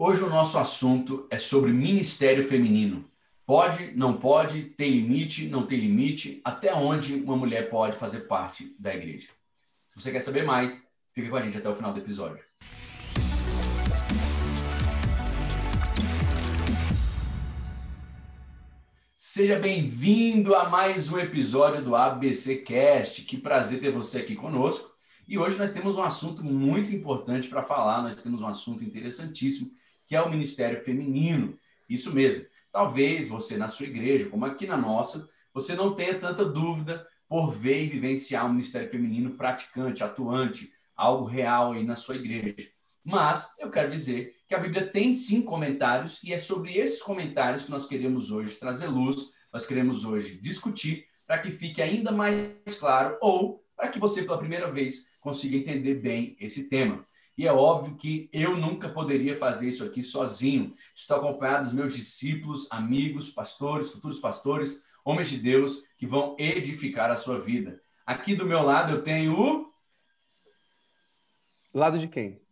Hoje o nosso assunto é sobre ministério feminino. Pode, não pode, tem limite, não tem limite, até onde uma mulher pode fazer parte da igreja. Se você quer saber mais, fica com a gente até o final do episódio. Seja bem-vindo a mais um episódio do ABC Cast. Que prazer ter você aqui conosco. E hoje nós temos um assunto muito importante para falar, nós temos um assunto interessantíssimo que é o Ministério Feminino. Isso mesmo. Talvez você, na sua igreja, como aqui na nossa, você não tenha tanta dúvida por ver e vivenciar um Ministério Feminino praticante, atuante, algo real aí na sua igreja. Mas eu quero dizer que a Bíblia tem sim comentários e é sobre esses comentários que nós queremos hoje trazer luz, nós queremos hoje discutir para que fique ainda mais claro ou para que você pela primeira vez consiga entender bem esse tema. E é óbvio que eu nunca poderia fazer isso aqui sozinho. Estou acompanhado dos meus discípulos, amigos, pastores, futuros pastores, homens de Deus que vão edificar a sua vida. Aqui do meu lado eu tenho o. Lado de quem?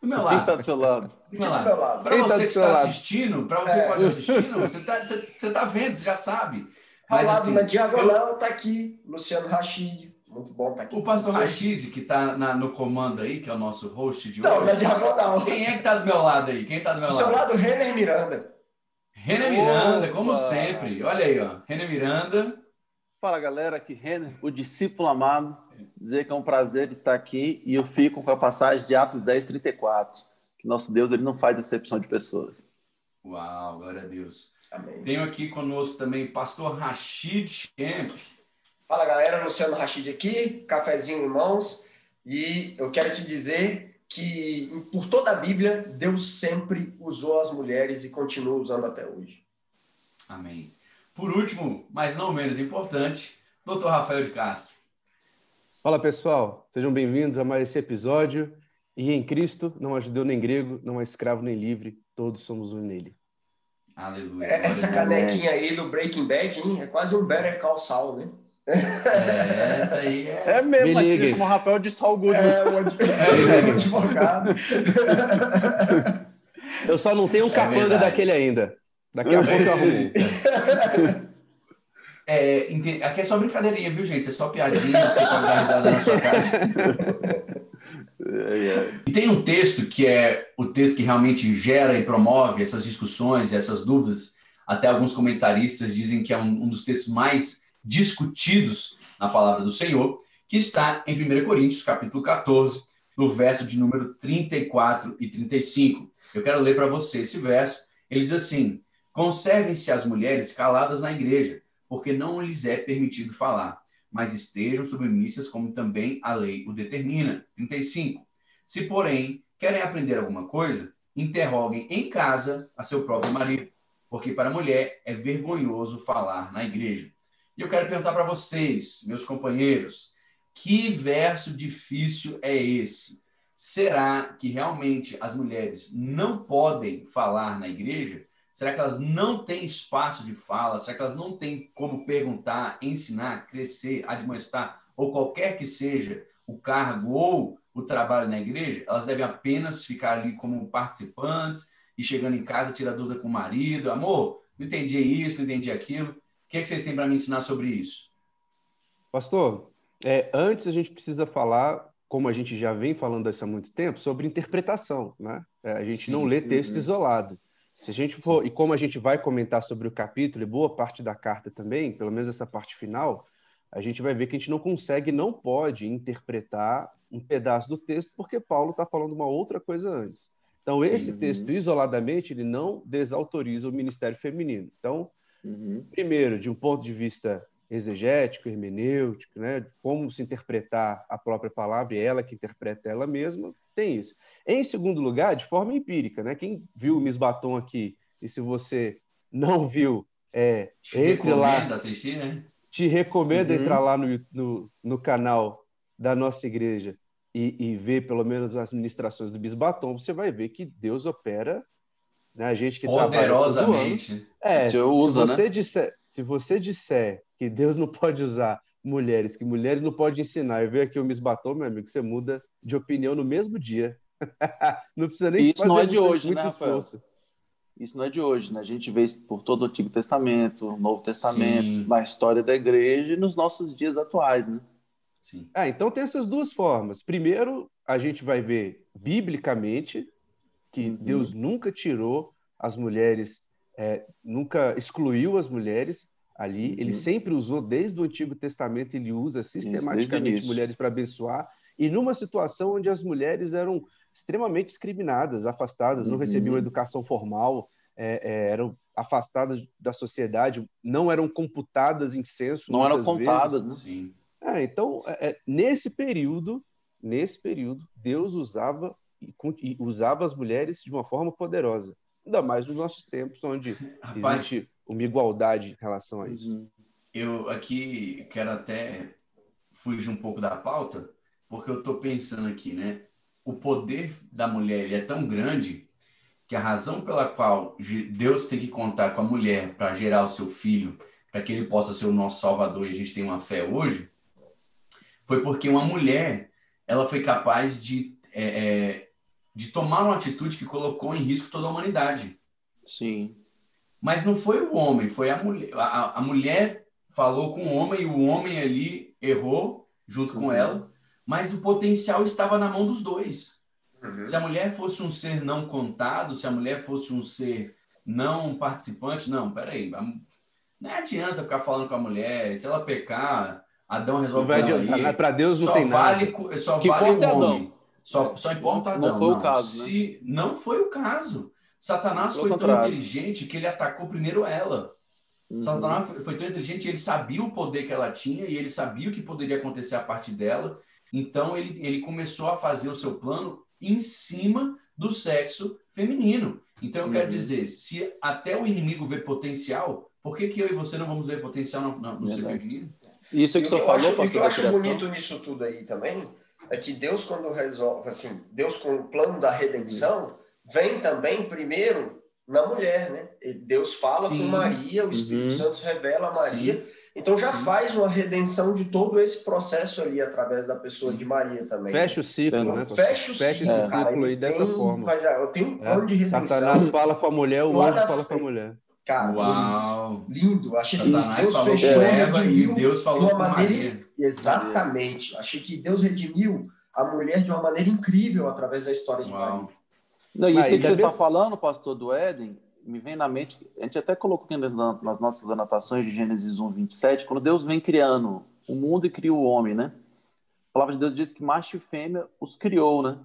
Do meu lado. Quem está do seu lado? Do meu lado. lado. Para você tá que está assistindo, para você é. que está assistindo, você está você tá vendo, você já sabe. Ao lado assim, na diagonal está eu... aqui Luciano Rachid, muito bom estar tá aqui. O pastor Rachid, que está no comando aí, que é o nosso host de não, hoje. Não, na diagonal. Quem é que está do meu lado aí? Quem está do meu do lado? Do seu lado, Renner Miranda. Renner Miranda, como sempre. Olha aí, ó. Renner Miranda. Fala, galera. Aqui, Renner, o discípulo amado. Dizer que é um prazer estar aqui e eu fico com a passagem de Atos 10, 34. Que nosso Deus ele não faz exceção de pessoas. Uau, glória a Deus. Amém. Tenho aqui conosco também o pastor Rachid Champ. Fala galera, Luciano Rachid aqui, cafezinho em mãos, e eu quero te dizer que por toda a Bíblia, Deus sempre usou as mulheres e continua usando até hoje. Amém. Por último, mas não menos importante, Dr. Rafael de Castro. Fala pessoal, sejam bem-vindos a mais esse episódio. E em Cristo não há judeu nem grego, não há escravo nem livre, todos somos um nele. Aleluia. Essa canequinha aí do Breaking Bad, hein? é quase um Better Call Saul, né? É, essa aí é. É mesmo, mas que chama Rafael de Saul Goodman. É, o é, advogado. Eu só não tenho um é capanga verdade. daquele ainda. Daqui a pouco eu arrumo. É, aqui é só brincadeirinha, viu, gente? É só piadinha, você pode dar risada na sua cara. E tem um texto que é o texto que realmente gera e promove essas discussões, essas dúvidas. Até alguns comentaristas dizem que é um, um dos textos mais discutidos na palavra do Senhor, que está em 1 Coríntios, capítulo 14, no verso de número 34 e 35. Eu quero ler para você esse verso. Ele diz assim: Conservem-se as mulheres caladas na igreja, porque não lhes é permitido falar, mas estejam submissas como também a lei o determina. 35. Se, porém, querem aprender alguma coisa, interroguem em casa a seu próprio marido, porque para a mulher é vergonhoso falar na igreja. E eu quero perguntar para vocês, meus companheiros, que verso difícil é esse? Será que realmente as mulheres não podem falar na igreja? Será que elas não têm espaço de fala? Será que elas não têm como perguntar, ensinar, crescer, admoestar, ou qualquer que seja o cargo ou o trabalho na igreja? Elas devem apenas ficar ali como participantes e chegando em casa tirar dúvida com o marido. Amor, não entendi isso, não entendi aquilo que, é que vocês têm para me ensinar sobre isso? Pastor, é, antes a gente precisa falar, como a gente já vem falando há muito tempo, sobre interpretação, né? É, a gente Sim. não lê texto uhum. isolado. Se a gente for, e como a gente vai comentar sobre o capítulo e boa parte da carta também, pelo menos essa parte final, a gente vai ver que a gente não consegue, não pode interpretar um pedaço do texto, porque Paulo está falando uma outra coisa antes. Então, esse Sim. texto, isoladamente, ele não desautoriza o ministério feminino. Então, Uhum. Primeiro, de um ponto de vista exegético, hermenêutico, né? como se interpretar a própria palavra e ela que interpreta ela mesma, tem isso. Em segundo lugar, de forma empírica, né? quem viu o Miss Batom aqui, e se você não viu, é, te entre lá. Assistir, né? Te recomendo uhum. entrar lá no, no, no, canal da nossa igreja e, e ver pelo menos as ministrações do Bisbatom, você vai ver que Deus opera né? A gente que Poderosamente. É, se, usa, se, você né? disser, se você disser que Deus não pode usar mulheres, que mulheres não podem ensinar, e ver aqui o Miss Batom, meu amigo, você muda de opinião no mesmo dia. não precisa nem Isso não é de hoje, né, Rafael? Esforço. Isso não é de hoje, né? A gente vê isso por todo o Antigo Testamento, Novo Testamento, Sim. na história da igreja e nos nossos dias atuais, né? Sim. Ah, então tem essas duas formas. Primeiro, a gente vai ver biblicamente que uhum. Deus nunca tirou as mulheres, é, nunca excluiu as mulheres ali. Uhum. Ele sempre usou, desde o Antigo Testamento, ele usa sistematicamente isso, mulheres para abençoar. E numa situação onde as mulheres eram extremamente discriminadas, afastadas, não recebiam uhum. educação formal, é, é, eram afastadas da sociedade, não eram computadas em censo. Não eram contadas, vezes. né? Sim. É, então, é, é, nesse período, nesse período, Deus usava e, usava as mulheres de uma forma poderosa. Ainda mais nos nossos tempos, onde Rapaz, existe uma igualdade em relação a isso. Uhum. Eu aqui quero até fugir um pouco da pauta, porque eu estou pensando aqui, né? O poder da mulher é tão grande que a razão pela qual Deus tem que contar com a mulher para gerar o seu filho, para que ele possa ser o nosso salvador e a gente tem uma fé hoje, foi porque uma mulher ela foi capaz de, é, é, de tomar uma atitude que colocou em risco toda a humanidade. Sim. Mas não foi o homem, foi a mulher. A, a mulher falou com o homem e o homem ali errou junto com uhum. ela, mas o potencial estava na mão dos dois. Uhum. Se a mulher fosse um ser não contado, se a mulher fosse um ser não participante, não, peraí, não adianta ficar falando com a mulher, se ela pecar, Adão resolve vai adiantar, né? Para Deus não tem vale, nada. Só que vale o homem. Só, só importa não, Adão. Não foi não. o caso, né? Se, Não foi o caso. Satanás foi contrário. tão inteligente que ele atacou primeiro ela. Uhum. Satanás foi tão inteligente, ele sabia o poder que ela tinha e ele sabia o que poderia acontecer a partir dela. Então ele, ele começou a fazer o seu plano em cima do sexo feminino. Então eu uhum. quero dizer, se até o inimigo vê potencial, por que, que eu e você não vamos ver potencial no, no, no ser feminino? Isso que o senhor falou, pastor. O que eu acho bonito nisso tudo aí também é que Deus, quando resolve, assim, Deus com o plano da redenção, vem também primeiro na mulher, né? Deus fala Sim. com Maria, o Espírito uhum. Santo revela a Maria. Sim. Então já Sim. faz uma redenção de todo esse processo ali através da pessoa de Maria também. Fecha o ciclo, então, né? Fecha o fecha ciclo, esse cara, ciclo aí dessa forma. Faz, eu tenho um é. plano é. de redenção. Satanás fala com a mulher, o anjo fala com a mulher. Cara, Uau. lindo. Achei que Deus fechou e Deus falou de uma maneira. Maria. Exatamente. Achei que Deus redimiu a mulher de uma maneira incrível através da história de Uau. Maria. Não, isso que você está falando, pastor do Éden, me vem na mente, a gente até colocou aqui nas nossas anotações de Gênesis 1, 27, quando Deus vem criando o mundo e cria o homem, né? A palavra de Deus diz que macho e fêmea os criou, né?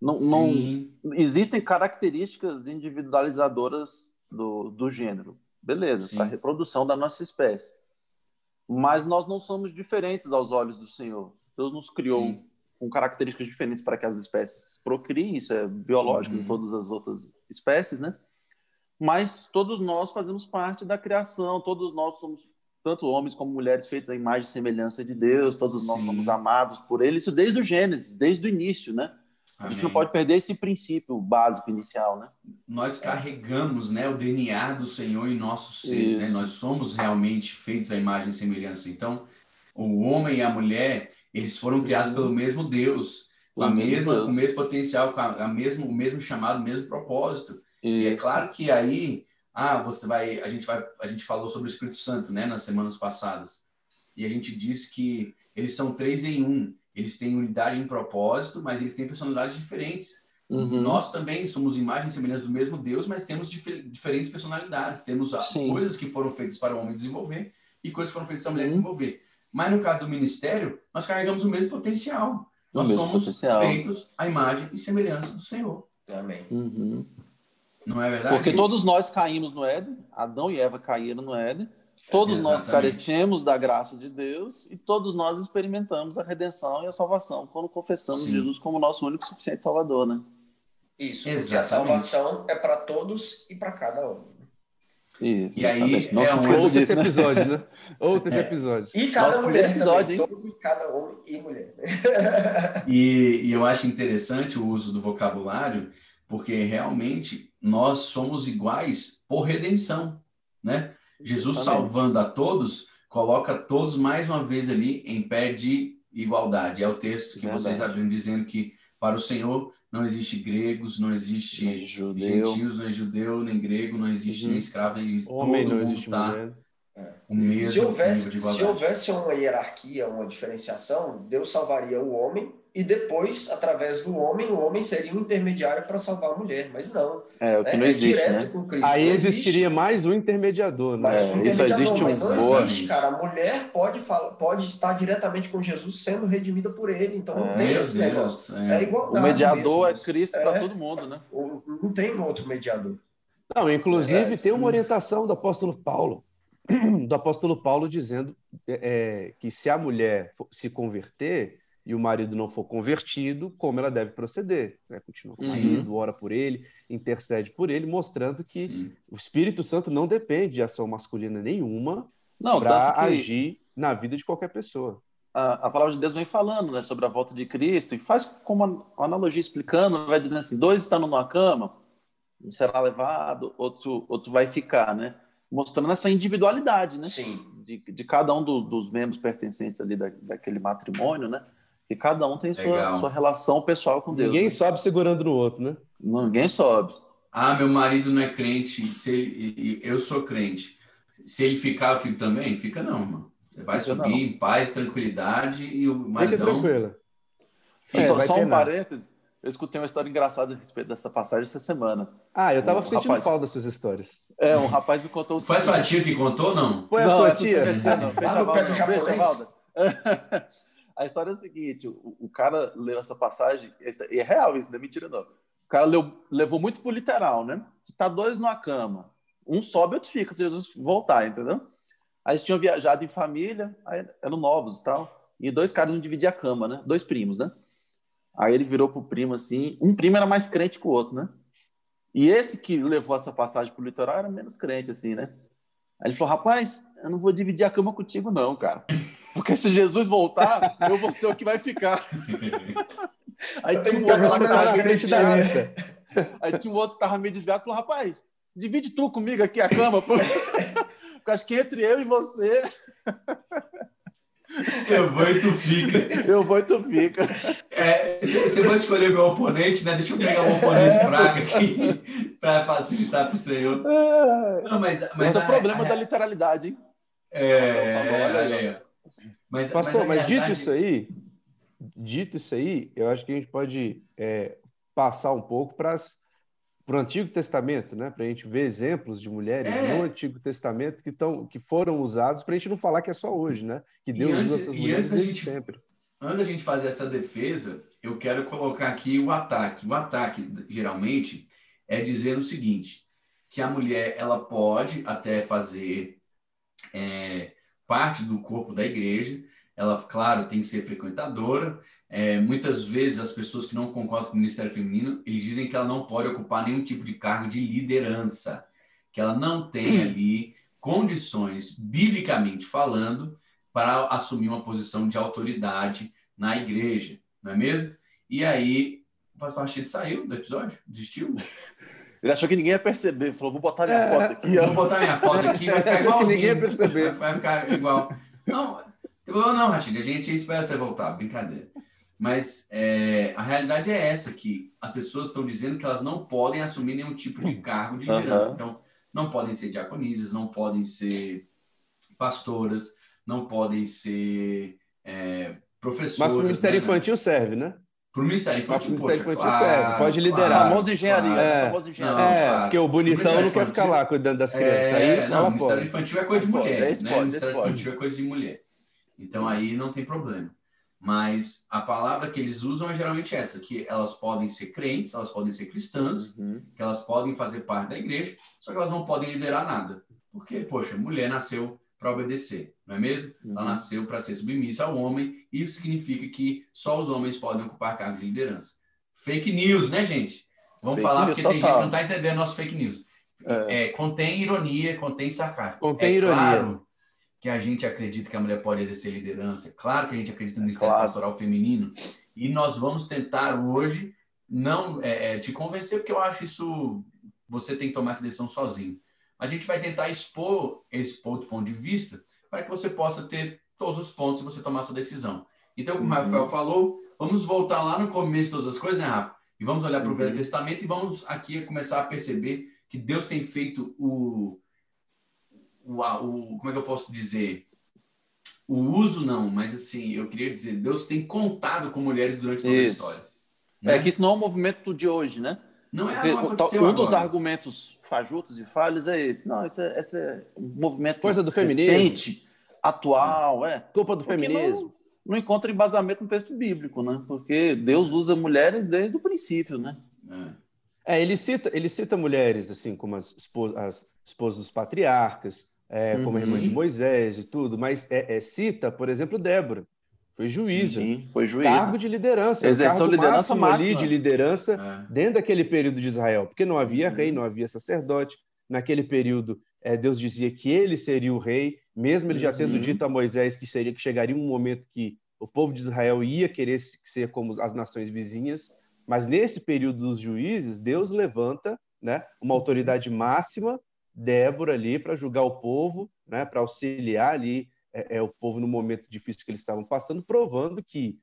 Não, não existem características individualizadoras do, do gênero. Beleza, para a reprodução da nossa espécie. Mas nós não somos diferentes aos olhos do Senhor. Deus nos criou Sim. com características diferentes para que as espécies procriem, isso é biológico uhum. em todas as outras espécies, né? Mas todos nós fazemos parte da criação, todos nós somos, tanto homens como mulheres, feitos à imagem e semelhança de Deus, todos nós Sim. somos amados por Ele, isso desde o Gênesis, desde o início, né? A gente não pode perder esse princípio básico inicial, né? Nós carregamos, né, o DNA do Senhor em nossos seres, né? Nós somos realmente feitos à imagem e semelhança. Então, o homem e a mulher, eles foram criados pelo mesmo Deus, com a mesma, Deus. com o mesmo potencial, com a, a mesmo, o mesmo chamado, o mesmo propósito. Isso. E é claro que aí, ah, você vai, a gente vai, a gente falou sobre o Espírito Santo, né, nas semanas passadas, e a gente disse que eles são três em um. Eles têm unidade em propósito, mas eles têm personalidades diferentes. Uhum. Nós também somos imagens e semelhanças do mesmo Deus, mas temos dif diferentes personalidades. Temos Sim. coisas que foram feitas para o homem desenvolver e coisas que foram feitas para a mulher uhum. desenvolver. Mas no caso do ministério, nós carregamos o mesmo potencial. O nós mesmo somos potencial. feitos à imagem e semelhança do Senhor. Amém. Uhum. Não é verdade? Porque todos nós caímos no Éden, Adão e Eva caíram no Éden, Todos Exatamente. nós carecemos da graça de Deus e todos nós experimentamos a redenção e a salvação quando confessamos Sim. Jesus como nosso único e suficiente Salvador, né? Isso, Exatamente. porque a salvação é para todos e para cada um. Isso, e aí, Nossa, é um outro disso, né? episódio, né? Outro é. episódio. E cada Nosso mulher episódio, também, todo, cada homem e mulher. e, e eu acho interessante o uso do vocabulário, porque realmente nós somos iguais por redenção, né? Jesus salvando a todos, coloca todos mais uma vez ali em pé de igualdade. É o texto que Verdade. vocês abriram dizendo que para o Senhor não existe gregos, não existe judeu. gentios, não é judeu, nem grego, não existe uhum. nem escravo, nem Homem, todo não existe tá mulher. É. O mesmo se houvesse, se houvesse uma hierarquia, uma diferenciação, Deus salvaria o homem e depois, através do homem, o homem seria um intermediário para salvar a mulher, mas não. É, o que não é existe, né? Aí existiria mais um intermediador, né? Mais um intermediador, isso existe mas um não existe, cara. A mulher pode, falar, pode estar diretamente com Jesus sendo redimida por ele, então não é, tem esse Deus, negócio. É, é igual O mediador mesmo, é Cristo para é. todo mundo, né? Não tem outro mediador. Não, inclusive é. tem uma orientação do apóstolo Paulo, do apóstolo Paulo dizendo é, que se a mulher se converter, e o marido não for convertido, como ela deve proceder. Né? Continua com o marido, ora por ele, intercede por ele, mostrando que Sim. o Espírito Santo não depende de ação masculina nenhuma para que... agir na vida de qualquer pessoa. A, a, palavra de Deus vem falando né, sobre a volta de Cristo e faz como uma analogia explicando, vai dizendo assim, dois estão numa cama, um será levado, outro, outro vai ficar, né? Mostrando essa individualidade, né? Sim. De, de cada um do, dos membros pertencentes ali da, daquele matrimônio, né? E cada um tem sua, sua relação pessoal com Deus. Ninguém né? sobe segurando no outro, né? Ninguém sobe. Ah, meu marido não é crente, se ele, eu sou crente. Se ele ficar, eu fico também? Fica não, mano. Você vai Fica subir não. em paz, tranquilidade e o maridão... Fica tranquilo. É, só, só um parênteses. Eu escutei uma história engraçada a respeito dessa passagem essa semana. Ah, eu tava um sentindo rapaz... falta dessas histórias. É, um rapaz me contou o Foi a sua tia que contou ou não? Foi a não, sua tia? tia não. Fecha a Valda. A história é a seguinte: o, o cara leu essa passagem, e é real isso, não é mentira, não. O cara leu, levou muito por literal, né? Se tá dois numa cama, um sobe, outro fica, se Jesus voltar, entendeu? Aí eles tinham viajado em família, aí eram novos e tal, e dois caras não dividiam a cama, né? Dois primos, né? Aí ele virou pro primo assim, um primo era mais crente que o outro, né? E esse que levou essa passagem pro litoral era menos crente, assim, né? Aí ele falou, rapaz, eu não vou dividir a cama contigo, não, cara. Porque se Jesus voltar, eu vou ser o que vai ficar. Aí tem um outro lá que tava meio desviado. Aí tinha um outro que tava meio desviado e falou, rapaz, divide tu comigo aqui a cama, pô. Porque acho que entre eu e você. Eu vou e tu fica. Eu vou e tu fica. É, você vai escolher meu oponente, né? Deixa eu pegar um oponente é. fraco aqui para facilitar para o senhor. É. Não, mas, mas Esse é o problema a, da literalidade, hein? É, olha aí. Mas, Pastor, mas, mas dito isso aí, dito isso aí, eu acho que a gente pode é, passar um pouco para o Antigo Testamento, né? Para a gente ver exemplos de mulheres é. no Antigo Testamento que, tão, que foram usados para a gente não falar que é só hoje, né? Que Deus usa essas mulheres desde gente, sempre. Antes da gente fazer essa defesa, eu quero colocar aqui o ataque. O ataque, geralmente, é dizer o seguinte, que a mulher ela pode até fazer é, parte do corpo da igreja. Ela, claro, tem que ser frequentadora. É, muitas vezes as pessoas que não concordam com o Ministério Feminino, eles dizem que ela não pode ocupar nenhum tipo de cargo de liderança, que ela não tem ali condições, biblicamente falando, para assumir uma posição de autoridade na igreja, não é mesmo? E aí, o pastor Rachid saiu do episódio, desistiu. Ele achou que ninguém ia perceber. Falou, vou botar minha é, foto aqui. Vou botar minha foto aqui, vai ficar igualzinho. Que ninguém ia perceber. Vai ficar igual. Não, não, Rachid, a gente espera você voltar, brincadeira. Mas é, a realidade é essa, que as pessoas estão dizendo que elas não podem assumir nenhum tipo de cargo de liderança. Uhum. Então, não podem ser diaconisas, não podem ser pastoras, não podem ser é, professoras. Mas para o Ministério né? Infantil serve, né? Para o Ministério Infantil, Ministério Infantil claro, pode liderar. Claro, famosa engenharia. É, famosa engenharia. Não, é claro. porque o bonitão o não quer ficar lá cuidando das crianças. É, aí, não, o Ministério pode. Infantil é coisa de mulher. É né? O Ministério Infantil é coisa de mulher. Então aí não tem problema. Mas a palavra que eles usam é geralmente essa, que elas podem ser crentes, elas podem ser cristãs, uhum. que elas podem fazer parte da igreja, só que elas não podem liderar nada. Porque, poxa, mulher nasceu para obedecer, não é mesmo? Uhum. Ela nasceu para ser submissa ao homem, e isso significa que só os homens podem ocupar cargo de liderança. Fake news, né, gente? Vamos fake falar, porque total. tem gente que não está entendendo nosso fake news. É. É, contém ironia, contém sarcasmo. Contém é ironia. Claro que a gente acredita que a mulher pode exercer liderança, é claro que a gente acredita no Ministério claro. Pastoral Feminino, e nós vamos tentar hoje não é, é, te convencer, porque eu acho isso, você tem que tomar essa decisão sozinho a gente vai tentar expor esse ponto, ponto de vista para que você possa ter todos os pontos e você tomar sua decisão. Então, como o Rafael uhum. falou, vamos voltar lá no começo de todas as coisas, né, Rafa? e vamos olhar para o uhum. Velho Testamento e vamos aqui começar a perceber que Deus tem feito o, o, o como é que eu posso dizer? O uso não, mas assim, eu queria dizer, Deus tem contado com mulheres durante toda isso. a história. Né? É que isso não é um movimento de hoje, né? Não é não Um agora. dos argumentos fajutos e falhos é esse. Não, esse é, esse é um movimento Coisa do feminismo. recente, atual, é. Culpa do Porque feminismo. Não, não, encontra embasamento no texto bíblico, né? Porque Deus usa mulheres desde o princípio, né? É, é ele cita, ele cita mulheres assim como as esposas, as esposas dos patriarcas, é, como a irmã de uhum. Moisés e tudo, mas é, é, cita, por exemplo, Débora. Foi juíza. Sim, foi juíza. Cargo de liderança. Exerceu liderança máxima. Ali de liderança é. dentro daquele período de Israel. Porque não havia uhum. rei, não havia sacerdote. Naquele período, é, Deus dizia que ele seria o rei, mesmo ele já uhum. tendo dito a Moisés que seria que chegaria um momento que o povo de Israel ia querer ser como as nações vizinhas. Mas nesse período dos juízes, Deus levanta né, uma autoridade máxima, Débora ali, para julgar o povo, né, para auxiliar ali é, é, o povo no momento difícil que eles estavam passando, provando que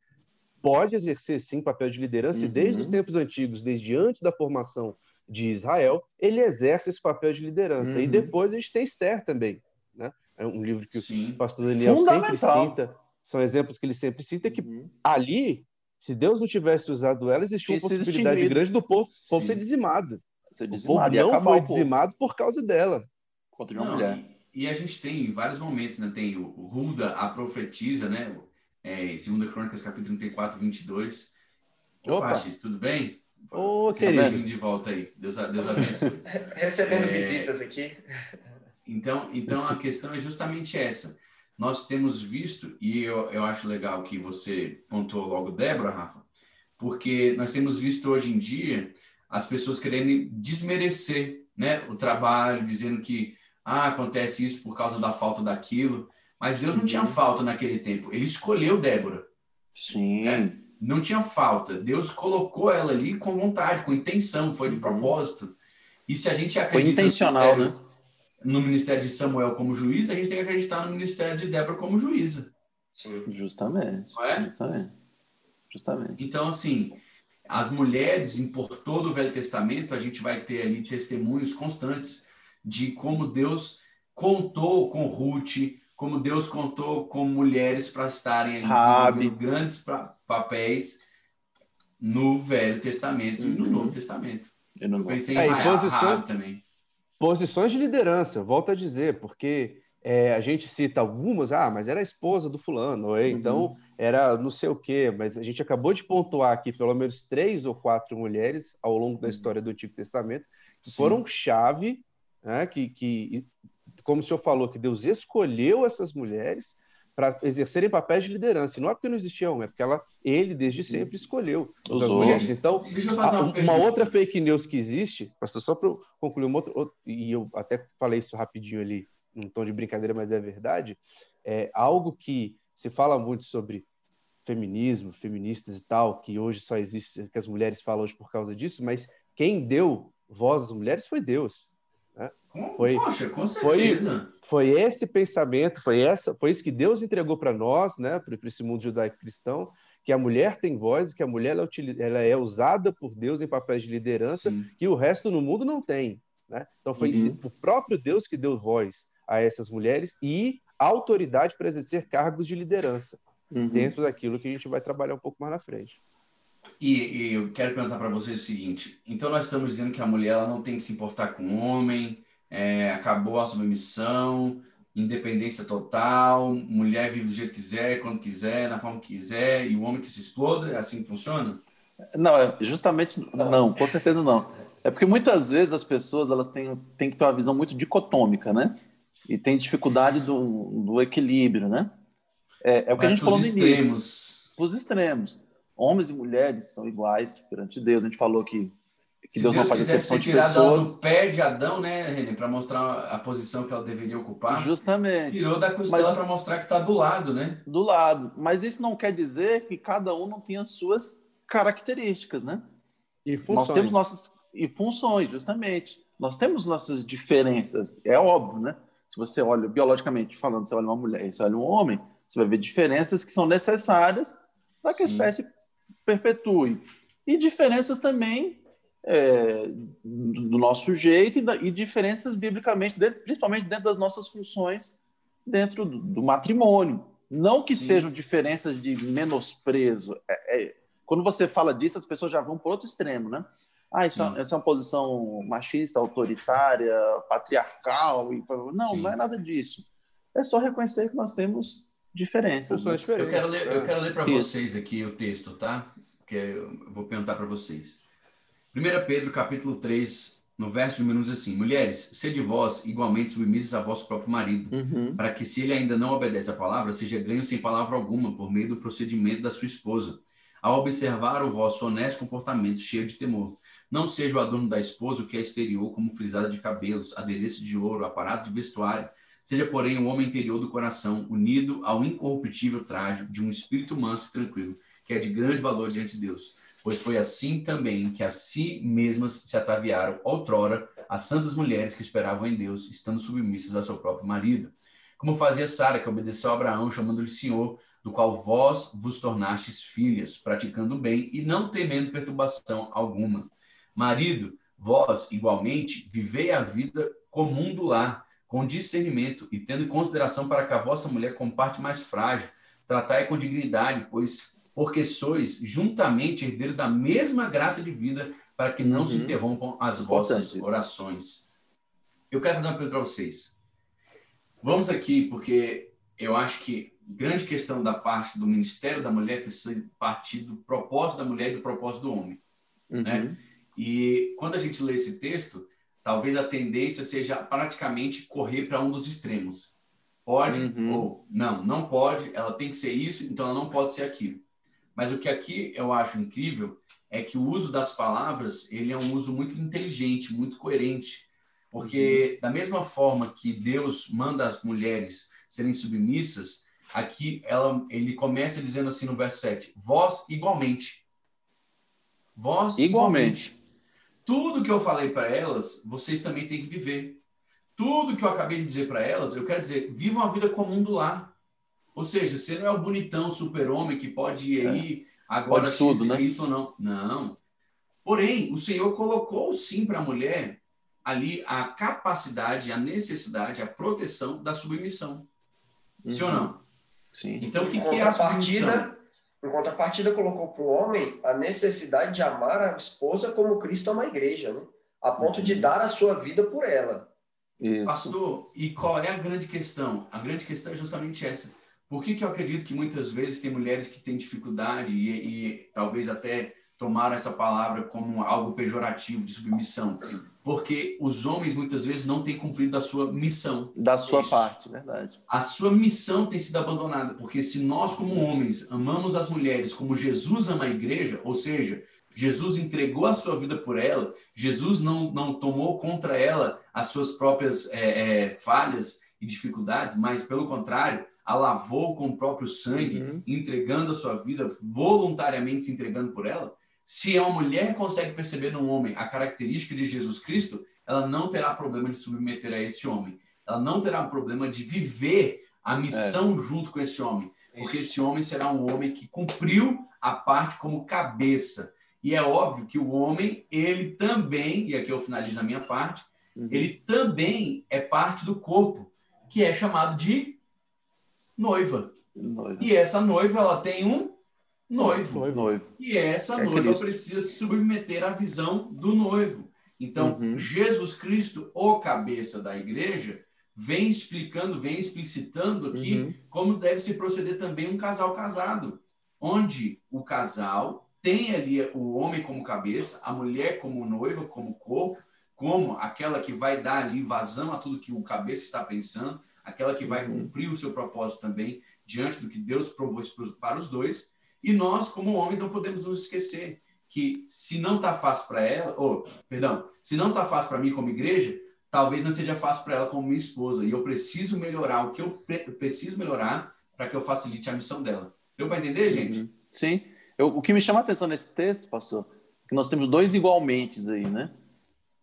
pode exercer sim papel de liderança, uhum. e desde os tempos antigos, desde antes da formação de Israel, ele exerce esse papel de liderança. Uhum. E depois a gente tem Esther também, né? É um livro que sim. o pastor Daniel sempre cita, são exemplos que ele sempre cita, que uhum. ali, se Deus não tivesse usado ela, existia uma possibilidade grande do povo, povo ser dizimado. Ser dizimado o povo não foi dizimado por causa dela. Contra uma não, mulher. E a gente tem vários momentos, né? Tem o, o Ruda, a profetiza, né? É, 2 Crônicas, capítulo 34, 22. Opa, Opa. tudo bem? Ô, oh, querido. de volta aí. Deus, Deus abençoe. Recebendo é... visitas aqui. Então, então, a questão é justamente essa. Nós temos visto, e eu, eu acho legal que você pontuou logo, Débora, Rafa, porque nós temos visto hoje em dia as pessoas querendo desmerecer né, o trabalho, dizendo que ah, acontece isso por causa da falta daquilo. Mas Deus não tinha uhum. falta naquele tempo. Ele escolheu Débora. Sim. Né? Não tinha falta. Deus colocou ela ali com vontade, com intenção, foi de uhum. propósito. E se a gente acredita foi intencional, no, né? no ministério de Samuel como juiz, a gente tem que acreditar no ministério de Débora como juíza. Sim. Justamente. Não é? Justamente. Justamente. Então, assim, as mulheres, por todo o Velho Testamento, a gente vai ter ali testemunhos constantes de como Deus contou com Ruth, como Deus contou com mulheres para estarem ali grandes papéis no Velho Testamento uhum. e no uhum. Novo Testamento. Eu, não pensei é, em Raab, posições, também. Posições de liderança, volto a dizer, porque é, a gente cita algumas, ah, mas era a esposa do fulano, ou uhum. então era não sei o quê, mas a gente acabou de pontuar aqui pelo menos três ou quatro mulheres ao longo da uhum. história do Antigo Testamento que Sim. foram chave né? que, que, como o senhor falou, que Deus escolheu essas mulheres para exercerem papéis de liderança. E não é porque não existiam, é porque ela, ele desde sempre escolheu as mulheres. Então, uma, uma outra fake news que existe, pastor, só para concluir uma outra, e eu até falei isso rapidinho ali, num tom de brincadeira, mas é verdade, é algo que se fala muito sobre feminismo, feministas e tal, que hoje só existe, que as mulheres falam hoje por causa disso, mas quem deu voz às mulheres foi Deus. Né? Foi, Poxa, com certeza. Foi, foi esse pensamento, foi essa, foi isso que Deus entregou para nós, né, para esse mundo judaico-cristão, que a mulher tem voz, que a mulher ela, ela é usada por Deus em papéis de liderança, Sim. que o resto no mundo não tem. Né? Então foi Sim. o próprio Deus que deu voz a essas mulheres e autoridade para exercer cargos de liderança uhum. dentro daquilo que a gente vai trabalhar um pouco mais na frente. E, e eu quero perguntar para vocês o seguinte: então nós estamos dizendo que a mulher ela não tem que se importar com o homem, é, acabou a submissão, independência total, mulher vive do jeito que quiser, quando quiser, na forma que quiser, e o homem que se exploda, é assim que funciona? Não, é justamente não, com certeza não. É porque muitas vezes as pessoas elas têm, têm que ter uma visão muito dicotômica, né? E tem dificuldade do, do equilíbrio, né? É, é o que Vai a gente falou no extremos. início. Os extremos homens e mulheres são iguais perante Deus. A gente falou que, que Deus, Deus, não faz exceção de pessoas. do pé de Adão, né, René, para mostrar a posição que ela deveria ocupar. Justamente. Tirou da costela para mostrar que está do lado, né? Do lado. Mas isso não quer dizer que cada um não tenha suas características, né? E funções. Nós temos nossas e funções, justamente. Nós temos nossas diferenças. É óbvio, né? Se você olha biologicamente falando, você olha uma mulher e você olha um homem, você vai ver diferenças que são necessárias para que Sim. a espécie perpetue. e diferenças também é, do nosso jeito e, e, diferenças biblicamente, dentro, principalmente dentro das nossas funções dentro do, do matrimônio. Não que Sim. sejam diferenças de menosprezo. É, é, quando você fala disso, as pessoas já vão para outro extremo, né? Ah, isso, é, isso é uma posição machista, autoritária, patriarcal. E... Não, Sim. não é nada disso. É só reconhecer que nós temos diferenças. Né? Eu quero ler, eu quero ler para vocês aqui o texto, tá? Que eu vou perguntar para vocês. 1 Pedro, capítulo 3, no verso de minutos assim: Mulheres, sede vós igualmente submissas a vosso próprio marido, uhum. para que, se ele ainda não obedece à palavra, seja ganho sem palavra alguma, por meio do procedimento da sua esposa, ao observar o vosso honesto comportamento, cheio de temor. Não seja o adorno da esposa o que é exterior, como frisada de cabelos, adereço de ouro, aparato de vestuário. Seja, porém, o homem interior do coração, unido ao incorruptível traje de um espírito manso e tranquilo, que é de grande valor diante de Deus pois foi assim também que a si mesmas se ataviaram outrora as santas mulheres que esperavam em Deus, estando submissas ao seu próprio marido. Como fazia Sara, que obedeceu a Abraão, chamando-lhe Senhor, do qual vós vos tornastes filhas, praticando o bem e não temendo perturbação alguma. Marido, vós, igualmente, vivei a vida comum do lar, com discernimento e tendo em consideração para que a vossa mulher com parte mais frágil, tratai com dignidade, pois porque sois juntamente herdeiros da mesma graça de vida, para que não uhum. se interrompam as vossas orações. Eu quero fazer uma pergunta para vocês. Vamos aqui, porque eu acho que grande questão da parte do ministério da mulher precisa partir do propósito da mulher e do propósito do homem. Uhum. Né? E quando a gente lê esse texto, talvez a tendência seja praticamente correr para um dos extremos. Pode uhum. ou não, não pode, ela tem que ser isso, então ela não pode ser aquilo. Mas o que aqui eu acho incrível é que o uso das palavras ele é um uso muito inteligente, muito coerente, porque uhum. da mesma forma que Deus manda as mulheres serem submissas, aqui ela, ele começa dizendo assim no verso 7, vós igualmente. Vós igualmente. igualmente. Tudo que eu falei para elas, vocês também têm que viver. Tudo que eu acabei de dizer para elas, eu quero dizer, vivam a vida comum do lar. Ou seja, você não é o bonitão super-homem que pode ir aí é. agora pode tudo, né? Y, não. Não. Porém, o Senhor colocou sim para a mulher ali a capacidade, a necessidade, a proteção da submissão. Uhum. Sim ou não? Sim. Então, o que, que é a submissão? Em contrapartida, colocou para o homem a necessidade de amar a esposa como Cristo ama a igreja, né? a ponto uhum. de dar a sua vida por ela. Isso. Pastor, e qual é a grande questão? A grande questão é justamente essa. Por que, que eu acredito que muitas vezes tem mulheres que têm dificuldade e, e talvez até tomaram essa palavra como algo pejorativo de submissão? Porque os homens muitas vezes não têm cumprido a sua missão. Da sua Isso. parte, verdade. A sua missão tem sido abandonada, porque se nós, como homens, amamos as mulheres como Jesus ama a igreja, ou seja, Jesus entregou a sua vida por ela, Jesus não, não tomou contra ela as suas próprias é, é, falhas e dificuldades, mas pelo contrário, a lavou com o próprio sangue, uhum. entregando a sua vida, voluntariamente se entregando por ela, se uma mulher consegue perceber no homem a característica de Jesus Cristo, ela não terá problema de submeter a esse homem. Ela não terá problema de viver a missão é. junto com esse homem, porque esse homem será um homem que cumpriu a parte como cabeça. E é óbvio que o homem, ele também, e aqui eu finalizo a minha parte, uhum. ele também é parte do corpo, que é chamado de noiva. noiva. E essa noiva, ela tem um noivo. noivo. E essa é noiva Cristo. precisa se submeter à visão do noivo. Então, uhum. Jesus Cristo, o cabeça da igreja, vem explicando, vem explicitando aqui uhum. como deve se proceder também um casal casado, onde o casal tem ali o homem como cabeça, a mulher como noiva, como corpo, como aquela que vai dar ali vazão a tudo que o cabeça está pensando, aquela que vai uhum. cumprir o seu propósito também diante do que Deus propôs para os dois. E nós, como homens, não podemos nos esquecer que se não está fácil para ela, ou, perdão, se não está fácil para mim como igreja, talvez não seja fácil para ela como minha esposa. E eu preciso melhorar o que eu preciso melhorar para que eu facilite a missão dela. Deu para entender, gente? Uhum. Sim. Eu, o que me chama a atenção nesse texto, pastor, é que nós temos dois igualmente aí, né?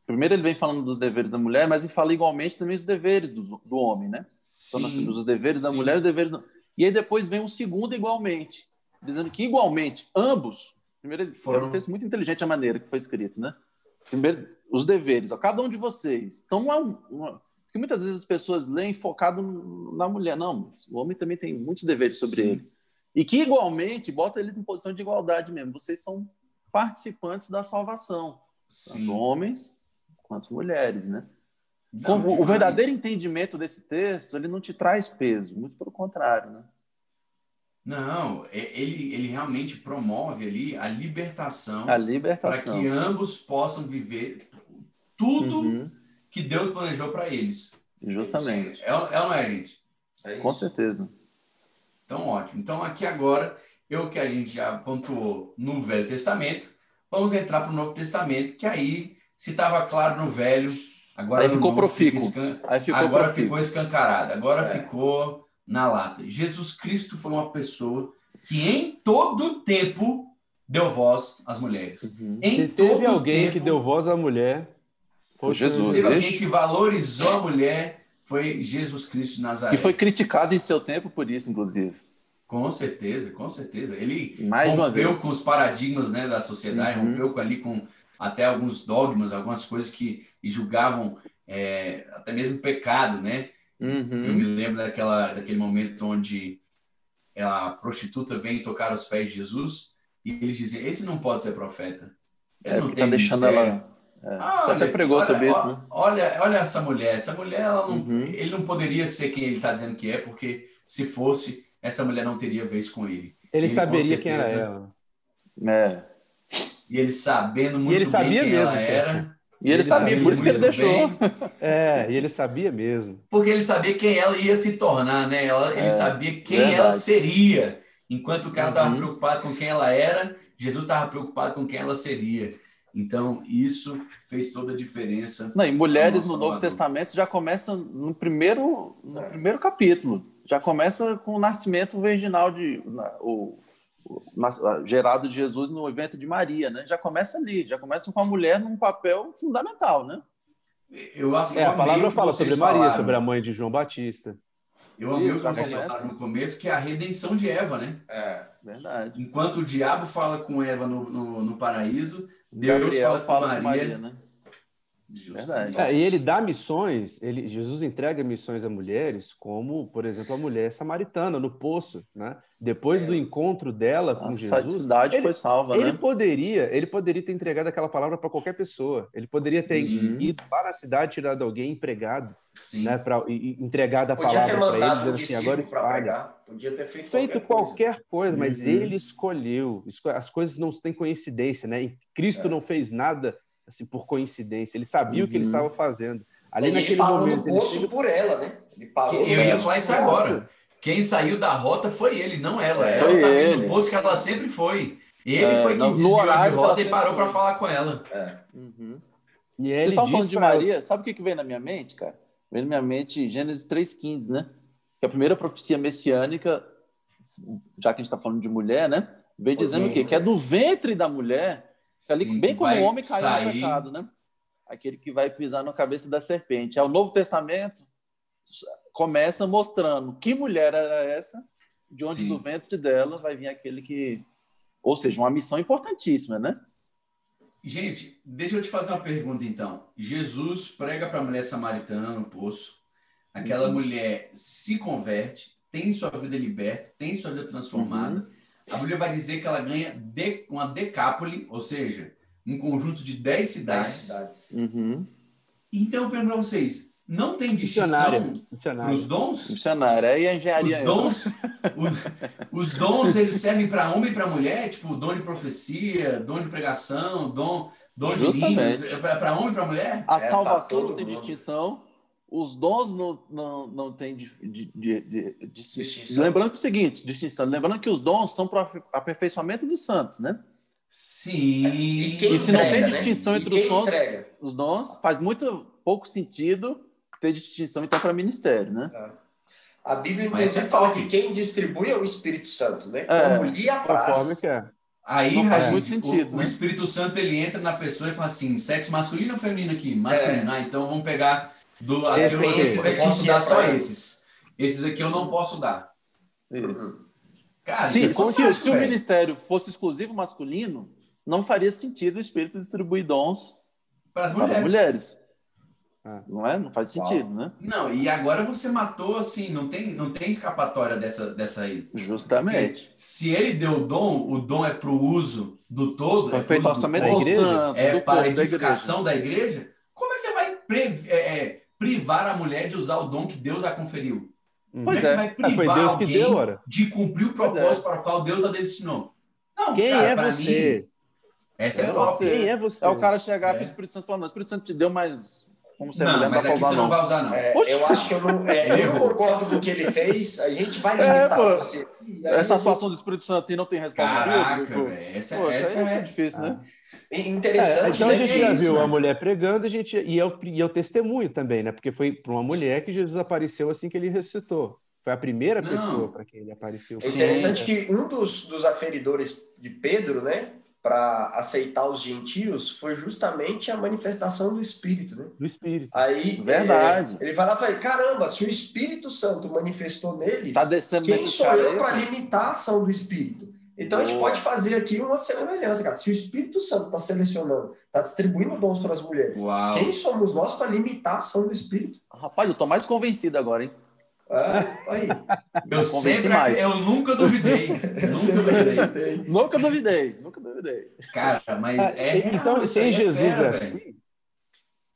Primeiro ele vem falando dos deveres da mulher, mas ele fala igualmente também dos deveres do, do homem, né? Sim, então nós temos os deveres da sim. mulher e os deveres do... E aí depois vem um segundo igualmente, dizendo que igualmente ambos Primeiro, Foram... é um texto muito inteligente a maneira que foi escrito, né? Primeiro, os deveres, ó, cada um de vocês. Então, não é uma... porque muitas vezes as pessoas leem focado na mulher. Não, o homem também tem muitos deveres sobre Sim. ele. E que, igualmente, bota eles em posição de igualdade mesmo. Vocês são participantes da salvação. Sim. Tanto homens quanto mulheres, né? Não, o verdadeiro entendimento desse texto, ele não te traz peso, muito pelo contrário, né? Não, ele, ele realmente promove ali a libertação, a libertação. para que ambos possam viver tudo uhum. que Deus planejou para eles. Justamente. É, é ou não é, gente? É Com certeza. Então, ótimo. Então, aqui agora, eu que a gente já pontuou no Velho Testamento, vamos entrar para o Novo Testamento, que aí, se estava claro no Velho, agora aí ficou profícuo. Escan... Aí ficou agora profícuo. ficou escancarado, agora é. ficou na lata. Jesus Cristo foi uma pessoa que em todo tempo deu voz às mulheres. Uhum. Em Se teve alguém tempo, que deu voz à mulher, foi Jesus. Teve alguém que valorizou a mulher, foi Jesus Cristo de Nazaré. E foi criticado em seu tempo por isso, inclusive. Com certeza, com certeza. Ele Mais rompeu com os paradigmas né, da sociedade, uhum. rompeu ali com até alguns dogmas, algumas coisas que julgavam é, até mesmo pecado, né? Uhum. Eu me lembro daquela, daquele momento onde a prostituta vem tocar os pés de Jesus e eles dizem: Esse não pode ser profeta. Ele é, não tem tá deixando ela. É. Ah, Você até pregou olha, sobre isso, né? Olha, olha essa mulher. Essa mulher, ela não, uhum. ele não poderia ser quem ele está dizendo que é, porque se fosse, essa mulher não teria vez com ele. Ele, ele saberia certeza, quem era ela. É. E ele sabendo muito ele bem quem mesmo, ela era. E ele, ele sabia, por isso que ele deixou. Bem. É, e ele sabia mesmo. Porque ele sabia quem ela ia se tornar, né? Ela, é, ele sabia quem verdade. ela seria. Enquanto o cara estava uhum. preocupado com quem ela era, Jesus estava preocupado com quem ela seria. Então, isso fez toda a diferença. Não, e mulheres no Novo Testamento já começa no primeiro, no é. primeiro capítulo. Já começa com o nascimento virginal de. O, gerado de Jesus no evento de Maria, né? Já começa ali, já começa com a mulher num papel fundamental, né? Eu acho é, a palavra fala sobre Maria, falaram. sobre a mãe de João Batista. Eu amei o que vocês falaram no começo, que é a redenção de Eva, né? É, verdade. Enquanto o diabo fala com Eva no, no, no paraíso, Deus Gabriel fala com fala Maria. Com Maria né? Verdade. É, e ele dá missões, ele, Jesus entrega missões a mulheres, como, por exemplo, a mulher samaritana no poço, né? Depois é. do encontro dela com a Jesus, cidade ele, foi salva, ele né? poderia, ele poderia ter entregado aquela palavra para qualquer pessoa. Ele poderia ter Sim. ido para a cidade, tirado alguém empregado, Sim. né? Para entregado a Podia palavra para ele, dizendo assim, agora espalha. Podia ter feito, feito qualquer, coisa, coisa mas uhum. ele escolheu. As coisas não têm coincidência, né? E Cristo é. não fez nada assim por coincidência. Ele sabia uhum. o que ele uhum. estava fazendo. Ali naquele ele parou momento, no poço por ela, né? Ele parou. Eu ia falar isso agora. Quem saiu da rota foi ele, não ela. É, foi ela ele. no posto que ela sempre foi. Ele é, foi quem desviou de rota e parou para falar com ela. É. Uhum. E Vocês estão falando de Maria, ela... sabe o que, que veio na minha mente, cara? Veio na minha mente Gênesis 3,15, né? Que é a primeira profecia messiânica, já que a gente está falando de mulher, né? Vem dizendo o quê? Que é do ventre da mulher, ali, Sim, bem como o homem caiu sair... no pecado, né? Aquele que vai pisar na cabeça da serpente. É o Novo Testamento começa mostrando que mulher era essa, de onde Sim. do ventre dela vai vir aquele que. Ou seja, uma missão importantíssima, né? Gente, deixa eu te fazer uma pergunta então. Jesus prega para a mulher samaritana no poço. Aquela uhum. mulher se converte, tem sua vida liberta, tem sua vida transformada. Uhum. A Bíblia vai dizer que ela ganha de, uma decápole, ou seja, um conjunto de dez cidades. Dez cidades. Uhum. Então eu pergunto para vocês: não tem distinção para os dons? Missionário, aí a engenharia. Os dons, os, os dons eles servem para homem e para mulher, tipo dom de profecia, dom de pregação, dom, dom Justamente. de línguas. É para homem e para mulher? A é, salvação não tem mundo. distinção, os dons não, não, não tem de, de, de, de distinção. Lembrando que é o seguinte, distinção, lembrando que os dons são para aperfeiçoamento dos santos, né? Sim. E, e se entrega, não tem né? distinção né? entre os dons, os dons, faz muito pouco sentido ter distinção então para ministério, né? É. A Bíblia inclusive fala que quem distribui é o Espírito Santo, né? É. Como lhe apraz. Que é. Aí faz muito sentido. O, né? o, Espírito Santo ele entra na pessoa e fala assim: sexo masculino ou feminino aqui? Masculino. É. Ah, então vamos pegar do aquilo eu, eu posso dar só esses. Esses aqui eu não posso dar. Isso. Cara, se, se, se o ministério fosse exclusivo masculino, não faria sentido o Espírito distribuir dons para as mulheres. Para as mulheres. Ah. Não é? Não faz sentido, né? Não, e agora você matou assim, não tem, não tem escapatória dessa, dessa aí. Justamente. Porque se ele deu o dom, o dom é para o uso do todo, é feito orçamento da igreja, santo, é para a edificação da igreja. da igreja. Como é que você vai é, é, privar a mulher de usar o dom que Deus a conferiu? Pois Como é. que você vai privar ah, alguém deu, de cumprir o propósito para o qual Deus a destinou? Não, Quem cara, é você? Mim, essa é, é top. Quem é você? É o cara chegar é. para o Espírito Santo falando, o Espírito Santo te deu mais como você não, mas aqui você não. não vai usar, não. É, eu acho que eu não, é, eu não concordo com o que ele fez. A gente vai é, limitar é, você. Essa atuação do Espírito Santo não tem resposta. Caraca, velho. Essa, pô, essa é, é difícil, né? Ah. Interessante. É, então né, a gente já isso, viu né? a mulher pregando, a gente e eu e eu testemunho também, né? Porque foi para uma mulher que Jesus apareceu assim que ele ressuscitou. Foi a primeira não. pessoa para quem ele apareceu. É interessante Sim. que um dos, dos aferidores de Pedro, né? para aceitar os gentios foi justamente a manifestação do Espírito, né? Do Espírito. Aí verdade. Ele, ele vai lá e fala: caramba, se o Espírito Santo manifestou neles, tá descendo quem sou eu para limitar a ação do Espírito? Então Boa. a gente pode fazer aqui uma semelhança, cara. Se o Espírito Santo está selecionando, está distribuindo dons para as mulheres, Uau. quem somos nós para limitar a ação do Espírito? Rapaz, eu tô mais convencido agora, hein? Ah, aí. Eu sempre, mais. eu nunca duvidei. nunca duvidei. nunca duvidei, nunca duvidei. Cara, mas ah, é Então, sem é Jesus é assim,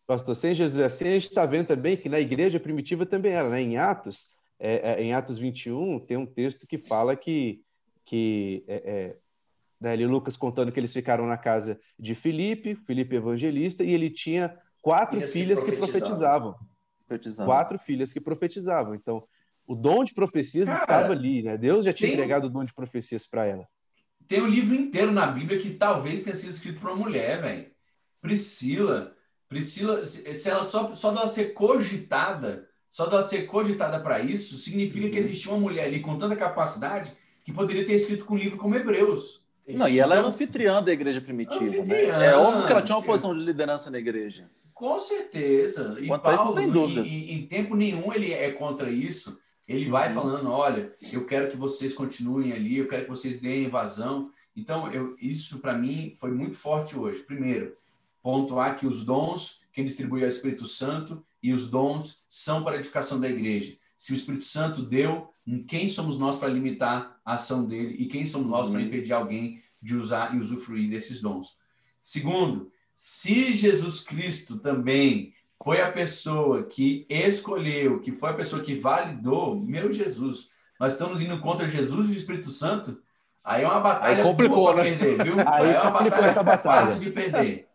pastor, sem Jesus é assim, a gente está vendo também que na igreja primitiva também era, né? Em Atos, é, é, em Atos 21, tem um texto que fala que, que é, é, né, Lucas contando que eles ficaram na casa de Filipe, Filipe evangelista, e ele tinha quatro filhas que profetizavam profetizavam. Quatro filhas que profetizavam. Então, o dom de profecias estava ali, né? Deus já tinha tem, entregado o dom de profecias para ela. Tem um livro inteiro na Bíblia que talvez tenha sido escrito para uma mulher, velho. Priscila. Priscila, se ela só, só dela ser cogitada, só dela ser cogitada para isso, significa uhum. que existia uma mulher ali com tanta capacidade que poderia ter escrito com um livro como Hebreus. Não, e ela era anfitriã da igreja primitiva. Né? É óbvio que ela tinha uma posição de liderança na igreja. Com certeza. E Quanto Paulo, tem dúvidas. Em, em, tempo nenhum ele é contra isso. Ele vai uhum. falando, olha, eu quero que vocês continuem ali, eu quero que vocês deem evasão. Então, eu, isso para mim foi muito forte hoje. Primeiro, pontuar que os dons, quem distribui é o Espírito Santo, e os dons são para a edificação da igreja. Se o Espírito Santo deu, quem somos nós para limitar a ação dele e quem somos nós uhum. para impedir alguém de usar e usufruir desses dons? Segundo, se Jesus Cristo também foi a pessoa que escolheu, que foi a pessoa que validou, meu Jesus, nós estamos indo contra Jesus e o Espírito Santo, aí é uma batalha aí complicou, né? perder, viu? Aí, aí é uma batalha essa batalha. fácil de perder.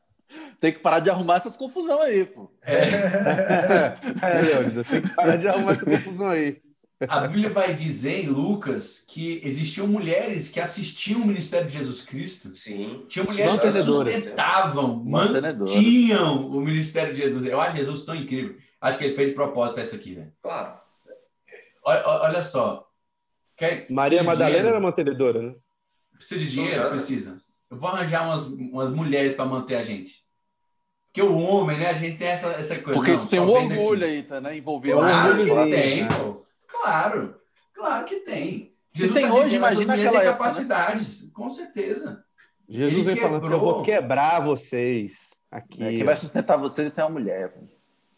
Tem que parar de arrumar essas confusão aí, pô. É, é Leônidas, tem que parar de arrumar essa confusão aí. A Bíblia vai dizer em Lucas que existiam mulheres que assistiam o ministério de Jesus Cristo. Sim. Tinha mulheres que sustentavam, mantinham o ministério de Jesus. Eu acho Jesus tão incrível. Acho que ele fez de propósito essa aqui, velho. Claro. Olha, olha só. Quer, Maria Madalena era mantenedora, né? Precisa de dinheiro? Precisa. Eu vou arranjar umas, umas mulheres para manter a gente. Porque o homem, né? A gente tem essa, essa coisa. Porque isso tem um orgulho aí, tá, né? Envolvido. Claro que tem, pô. Claro, claro que tem. Jesus Se tem tá hoje, imagina aquela época, capacidades, né? com certeza. Jesus Ele vem falando assim, eu vou quebrar vocês aqui. É, quem vai sustentar vocês é a mulher.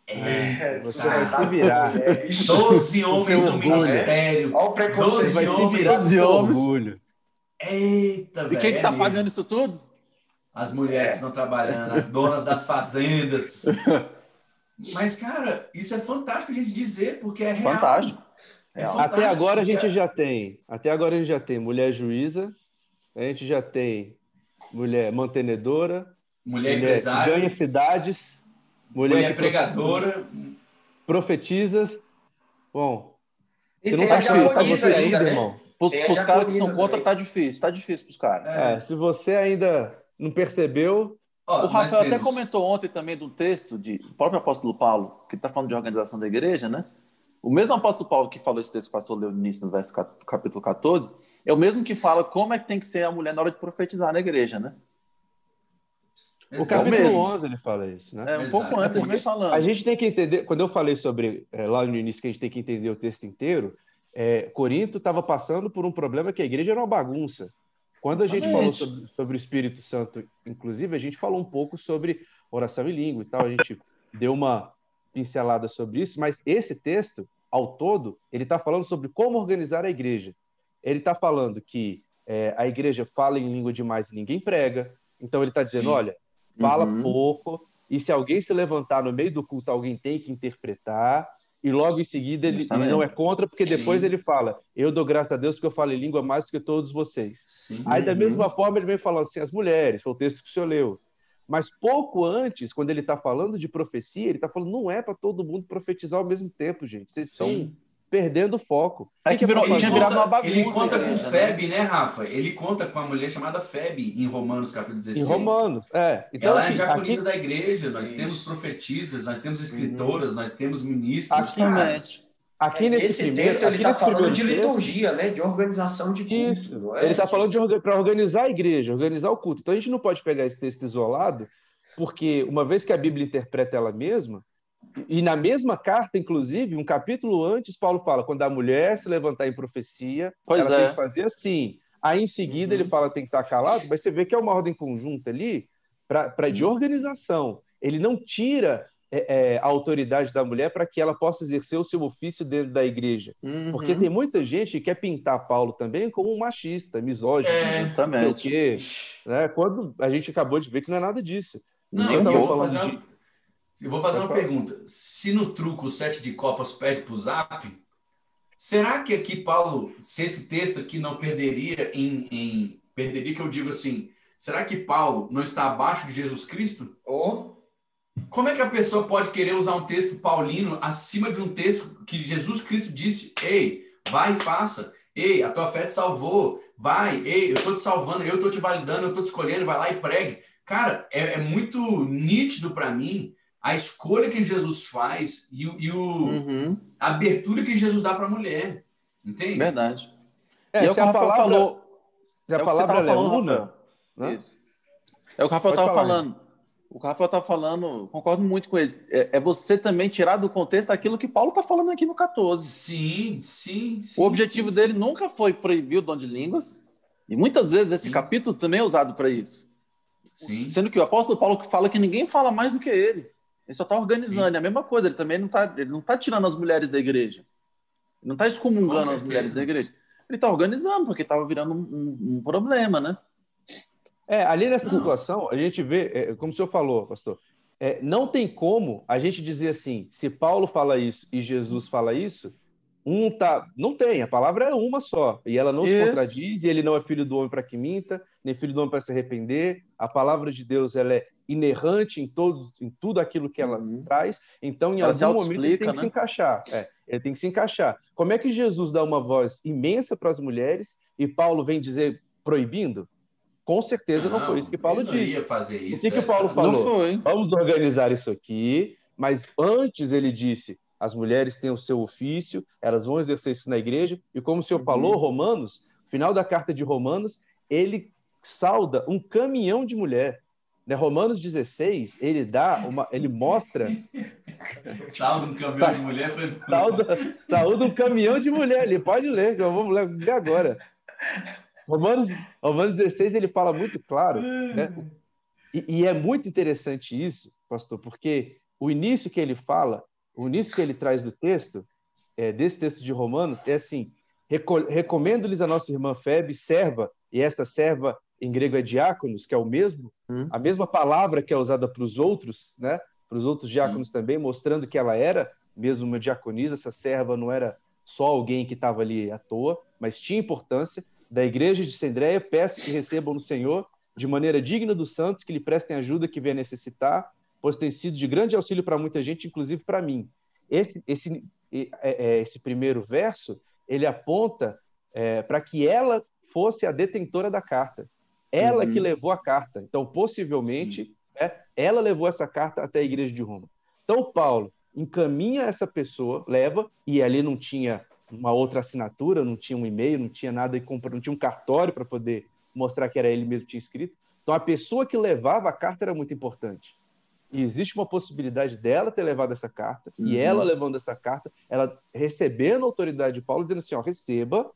É, você vai se virar. Doze homens no ministério. Olha o preconceito. Doze vai se virar homens. Orgulho. Eita, velho. E quem que tá pagando isso tudo? As mulheres que estão trabalhando, as donas das fazendas. Mas, cara, isso é fantástico a gente dizer, porque é real. Fantástico. É até agora a gente já tem, até agora a gente já tem mulher juíza, a gente já tem mulher mantenedora, mulher, mulher empresária, ganha cidades, mulher, mulher pregadora, profetizas. Bom, você não tá difícil, tá você ainda, né? irmão. Os, os caras que são contra tá difícil, tá difícil pros caras. É. É, se você ainda não percebeu, Oh, o Rafael até comentou ontem também do texto de o próprio apóstolo Paulo, que está falando de organização da igreja, né? O mesmo apóstolo Paulo que falou esse texto que o pastor leu no início, no verso capítulo 14, é o mesmo que fala como é que tem que ser a mulher na hora de profetizar na igreja, né? O capítulo é o 11 ele fala isso, né? É um Exato. pouco antes, ele falando. A gente tem que entender, quando eu falei sobre, é, lá no início, que a gente tem que entender o texto inteiro, é, Corinto estava passando por um problema que a igreja era uma bagunça. Quando a gente falou sobre, sobre, o Espírito Santo, inclusive, a gente falou um pouco sobre oração em língua e tal, a gente deu uma pincelada sobre isso, mas esse texto, ao todo, ele está falando sobre como organizar a igreja. Ele está falando que é, a igreja fala em língua demais e ninguém prega, então ele está dizendo, Sim. olha, fala uhum. pouco, e se alguém se levantar no meio do culto, alguém tem que interpretar, e logo em seguida ele, ele não é contra, porque depois Sim. ele fala: Eu dou graças a Deus porque eu falo em língua mais do que todos vocês. Sim. Aí, da mesma uhum. forma, ele vem falando assim: as mulheres, foi o texto que o senhor leu. Mas pouco antes, quando ele está falando de profecia, ele está falando: não é para todo mundo profetizar ao mesmo tempo, gente. Vocês estão perdendo o foco. É que, virou, ele tinha virado uma bagunça. Ele conta com né? Feb, né, Rafa? Ele conta com uma mulher chamada Feb em Romanos, capítulo 16. Em Romanos, é. Então, Ela é diaconisa aqui... da igreja, nós Isso. temos profetisas, nós temos escritoras, uhum. nós temos ministros. Aqui, Aqui é, nesse esse primeiro, texto ele está falando de liturgia, texto, né? De organização de culto. Isso. É? Ele está falando de para organizar a igreja, organizar o culto. Então a gente não pode pegar esse texto isolado, porque uma vez que a Bíblia interpreta ela mesma, e na mesma carta, inclusive, um capítulo antes, Paulo fala: quando a mulher se levantar em profecia, pois ela é. tem que fazer assim. Aí em seguida uhum. ele fala tem que estar calado, mas você vê que é uma ordem conjunta ali para de uhum. organização. Ele não tira é, é, a autoridade da mulher para que ela possa exercer o seu ofício dentro da igreja. Uhum. Porque tem muita gente que quer pintar Paulo também como um machista, misógino, é, não sei o quê. Né? Quando a gente acabou de ver que não é nada disso. Não, eu vou fazer, de... eu vou fazer uma pergunta. Se no truco o sete de copas perde para o zap, será que aqui, Paulo, se esse texto aqui não perderia em, em... Perderia que eu digo assim, será que Paulo não está abaixo de Jesus Cristo? Ou... Oh. Como é que a pessoa pode querer usar um texto paulino acima de um texto que Jesus Cristo disse: Ei, vai e faça. Ei, a tua fé te salvou. Vai, ei, eu estou te salvando, eu estou te validando, eu estou te escolhendo, vai lá e pregue. Cara, é, é muito nítido para mim a escolha que Jesus faz e, e o, uhum. a abertura que Jesus dá para a mulher. Entende? Verdade. É, e é o que o Rafael palavra, falou. Se a é palavra é falando, né? É o que o Rafael estava falando o Rafael está falando, concordo muito com ele. É, é, você também tirar do contexto aquilo que Paulo está falando aqui no 14. Sim, sim. sim o objetivo sim, dele sim. nunca foi proibir o dom de línguas, e muitas vezes esse capítulo também é usado para isso. Sim. Sendo que o apóstolo Paulo fala que ninguém fala mais do que ele. Ele só está organizando. É a mesma coisa, ele também não está tá tirando as mulheres da igreja. Ele não está excomungando as mulheres da igreja. Ele está organizando, porque estava virando um, um, um problema, né? É, ali nessa situação, a gente vê, é, como o senhor falou, pastor, é, não tem como a gente dizer assim, se Paulo fala isso e Jesus fala isso, um tá. Não tem, a palavra é uma só. E ela não isso. se contradiz, e ele não é filho do homem para que minta, nem filho do homem para se arrepender. A palavra de Deus ela é inerrante em, todo, em tudo aquilo que ela uhum. traz. Então, em ela algum momento, ele tem que né? se encaixar. É, ele tem que se encaixar. Como é que Jesus dá uma voz imensa para as mulheres e Paulo vem dizer proibindo? Com certeza não, não foi isso que Paulo disse. Ia fazer isso, o que, é, que Paulo falou? Vamos organizar isso aqui, mas antes ele disse: as mulheres têm o seu ofício, elas vão exercer isso na igreja, e como o senhor uhum. falou, Romanos, final da carta de Romanos, ele sauda um caminhão de mulher. Né? Romanos 16, ele dá uma, ele mostra. Sauda um caminhão tá, de mulher foi. Sauda, sauda um caminhão de mulher. Ele pode ler, eu vou ler agora. Romanos, Romanos 16 ele fala muito claro, né? E, e, é muito interessante isso, pastor, porque o início que ele fala, o início que ele traz do texto, é, desse texto de Romanos, é assim: recomendo-lhes a nossa irmã Febe, serva, e essa serva em grego é diáconos, que é o mesmo, hum. a mesma palavra que é usada para os outros, né? Para os outros diáconos Sim. também, mostrando que ela era mesmo uma diaconisa, essa serva não era só alguém que estava ali à toa, mas tinha importância. Da igreja de Sendréia, peço que recebam no Senhor, de maneira digna dos santos, que lhe prestem ajuda que venha necessitar, pois tem sido de grande auxílio para muita gente, inclusive para mim. Esse, esse, é, é, esse primeiro verso, ele aponta é, para que ela fosse a detentora da carta. Ela uhum. que levou a carta. Então, possivelmente, é, ela levou essa carta até a igreja de Roma. Então, Paulo, encaminha essa pessoa, leva, e ali não tinha uma outra assinatura, não tinha um e-mail, não tinha nada, não tinha um cartório para poder mostrar que era ele mesmo que tinha escrito. Então a pessoa que levava a carta era muito importante. E existe uma possibilidade dela ter levado essa carta, uhum. e ela levando essa carta, ela recebendo a autoridade de Paulo, dizendo assim: ó, receba,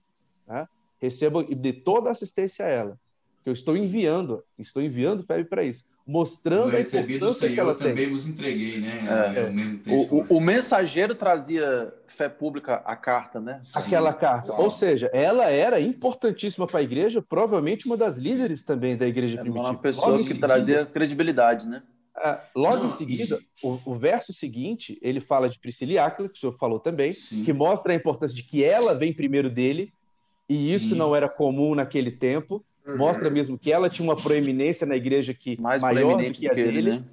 né? receba e dê toda a assistência a ela. que eu estou enviando, estou enviando Febe para isso, mostrando eu recebi a do Senhor, que ela também tem. vos entreguei, né? É. É o, mesmo O, texto. o- o mensageiro trazia fé pública à carta, né? Aquela carta. Uau. Ou seja, ela era importantíssima para a igreja, provavelmente uma das líderes também da igreja Era primitiva. uma pessoa Logo que seguida- trazia credibilidade, né? Ah, logo Não, em seguida, e- o, o verso seguinte, ele fala de Priscila e Áquila, que o senhor falou também, Sim. que mostra a importância de que ela vem primeiro dele, e isso Sim. não era comum naquele tempo. Uhum. Mostra mesmo que ela tinha uma proeminência na igreja que Mais maior do proeminente que do a que ele, dele. né?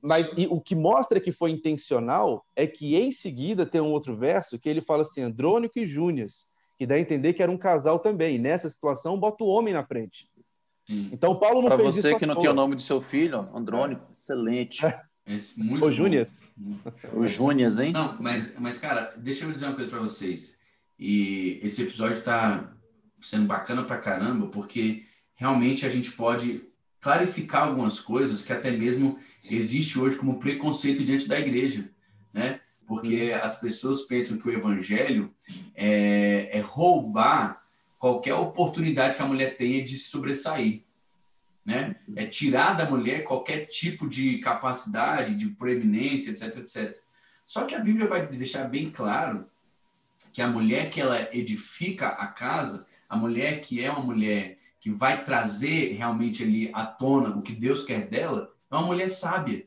Mas e o que mostra que foi intencional é que em seguida tem um outro verso que ele fala assim, Andrônico e Júnias, que dá a entender que era um casal também. E nessa situação, bota o homem na frente. Sim. Então Paulo não Para fez você que não tem o nome do seu filho, Andrônico, excelente. Esse, muito Ô, bom. Júnias. O Júnias, hein? Não, mas, mas, cara, deixa eu dizer uma coisa pra vocês. E esse episódio tá sendo bacana pra caramba, porque realmente a gente pode clarificar algumas coisas que até mesmo existe hoje como preconceito diante da igreja, né? Porque as pessoas pensam que o evangelho é, é roubar qualquer oportunidade que a mulher tenha de se sobressair, né? É tirar da mulher qualquer tipo de capacidade, de proeminência, etc, etc. Só que a Bíblia vai deixar bem claro que a mulher que ela edifica a casa, a mulher que é uma mulher que vai trazer realmente ali à tona o que Deus quer dela, é uma mulher sábia.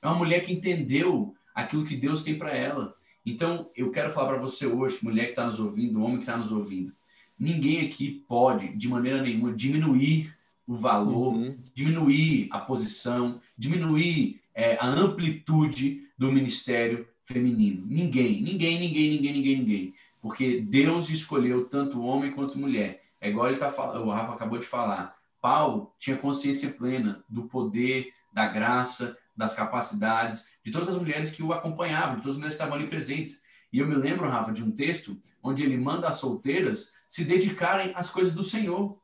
É uma mulher que entendeu aquilo que Deus tem para ela. Então, eu quero falar para você hoje, mulher que está nos ouvindo, homem que está nos ouvindo, ninguém aqui pode, de maneira nenhuma, diminuir o valor, Uhum. diminuir a posição, diminuir é, a amplitude do ministério feminino. Ninguém, ninguém, ninguém, ninguém, ninguém, ninguém. Porque Deus escolheu tanto homem quanto mulher. É igual ele tá falando, o Rafa acabou de falar. Paulo tinha consciência plena do poder, da graça, das capacidades, de todas as mulheres que o acompanhavam, de todas as mulheres que estavam ali presentes. E eu me lembro, Rafa, de um texto onde ele manda as solteiras se dedicarem às coisas do Senhor.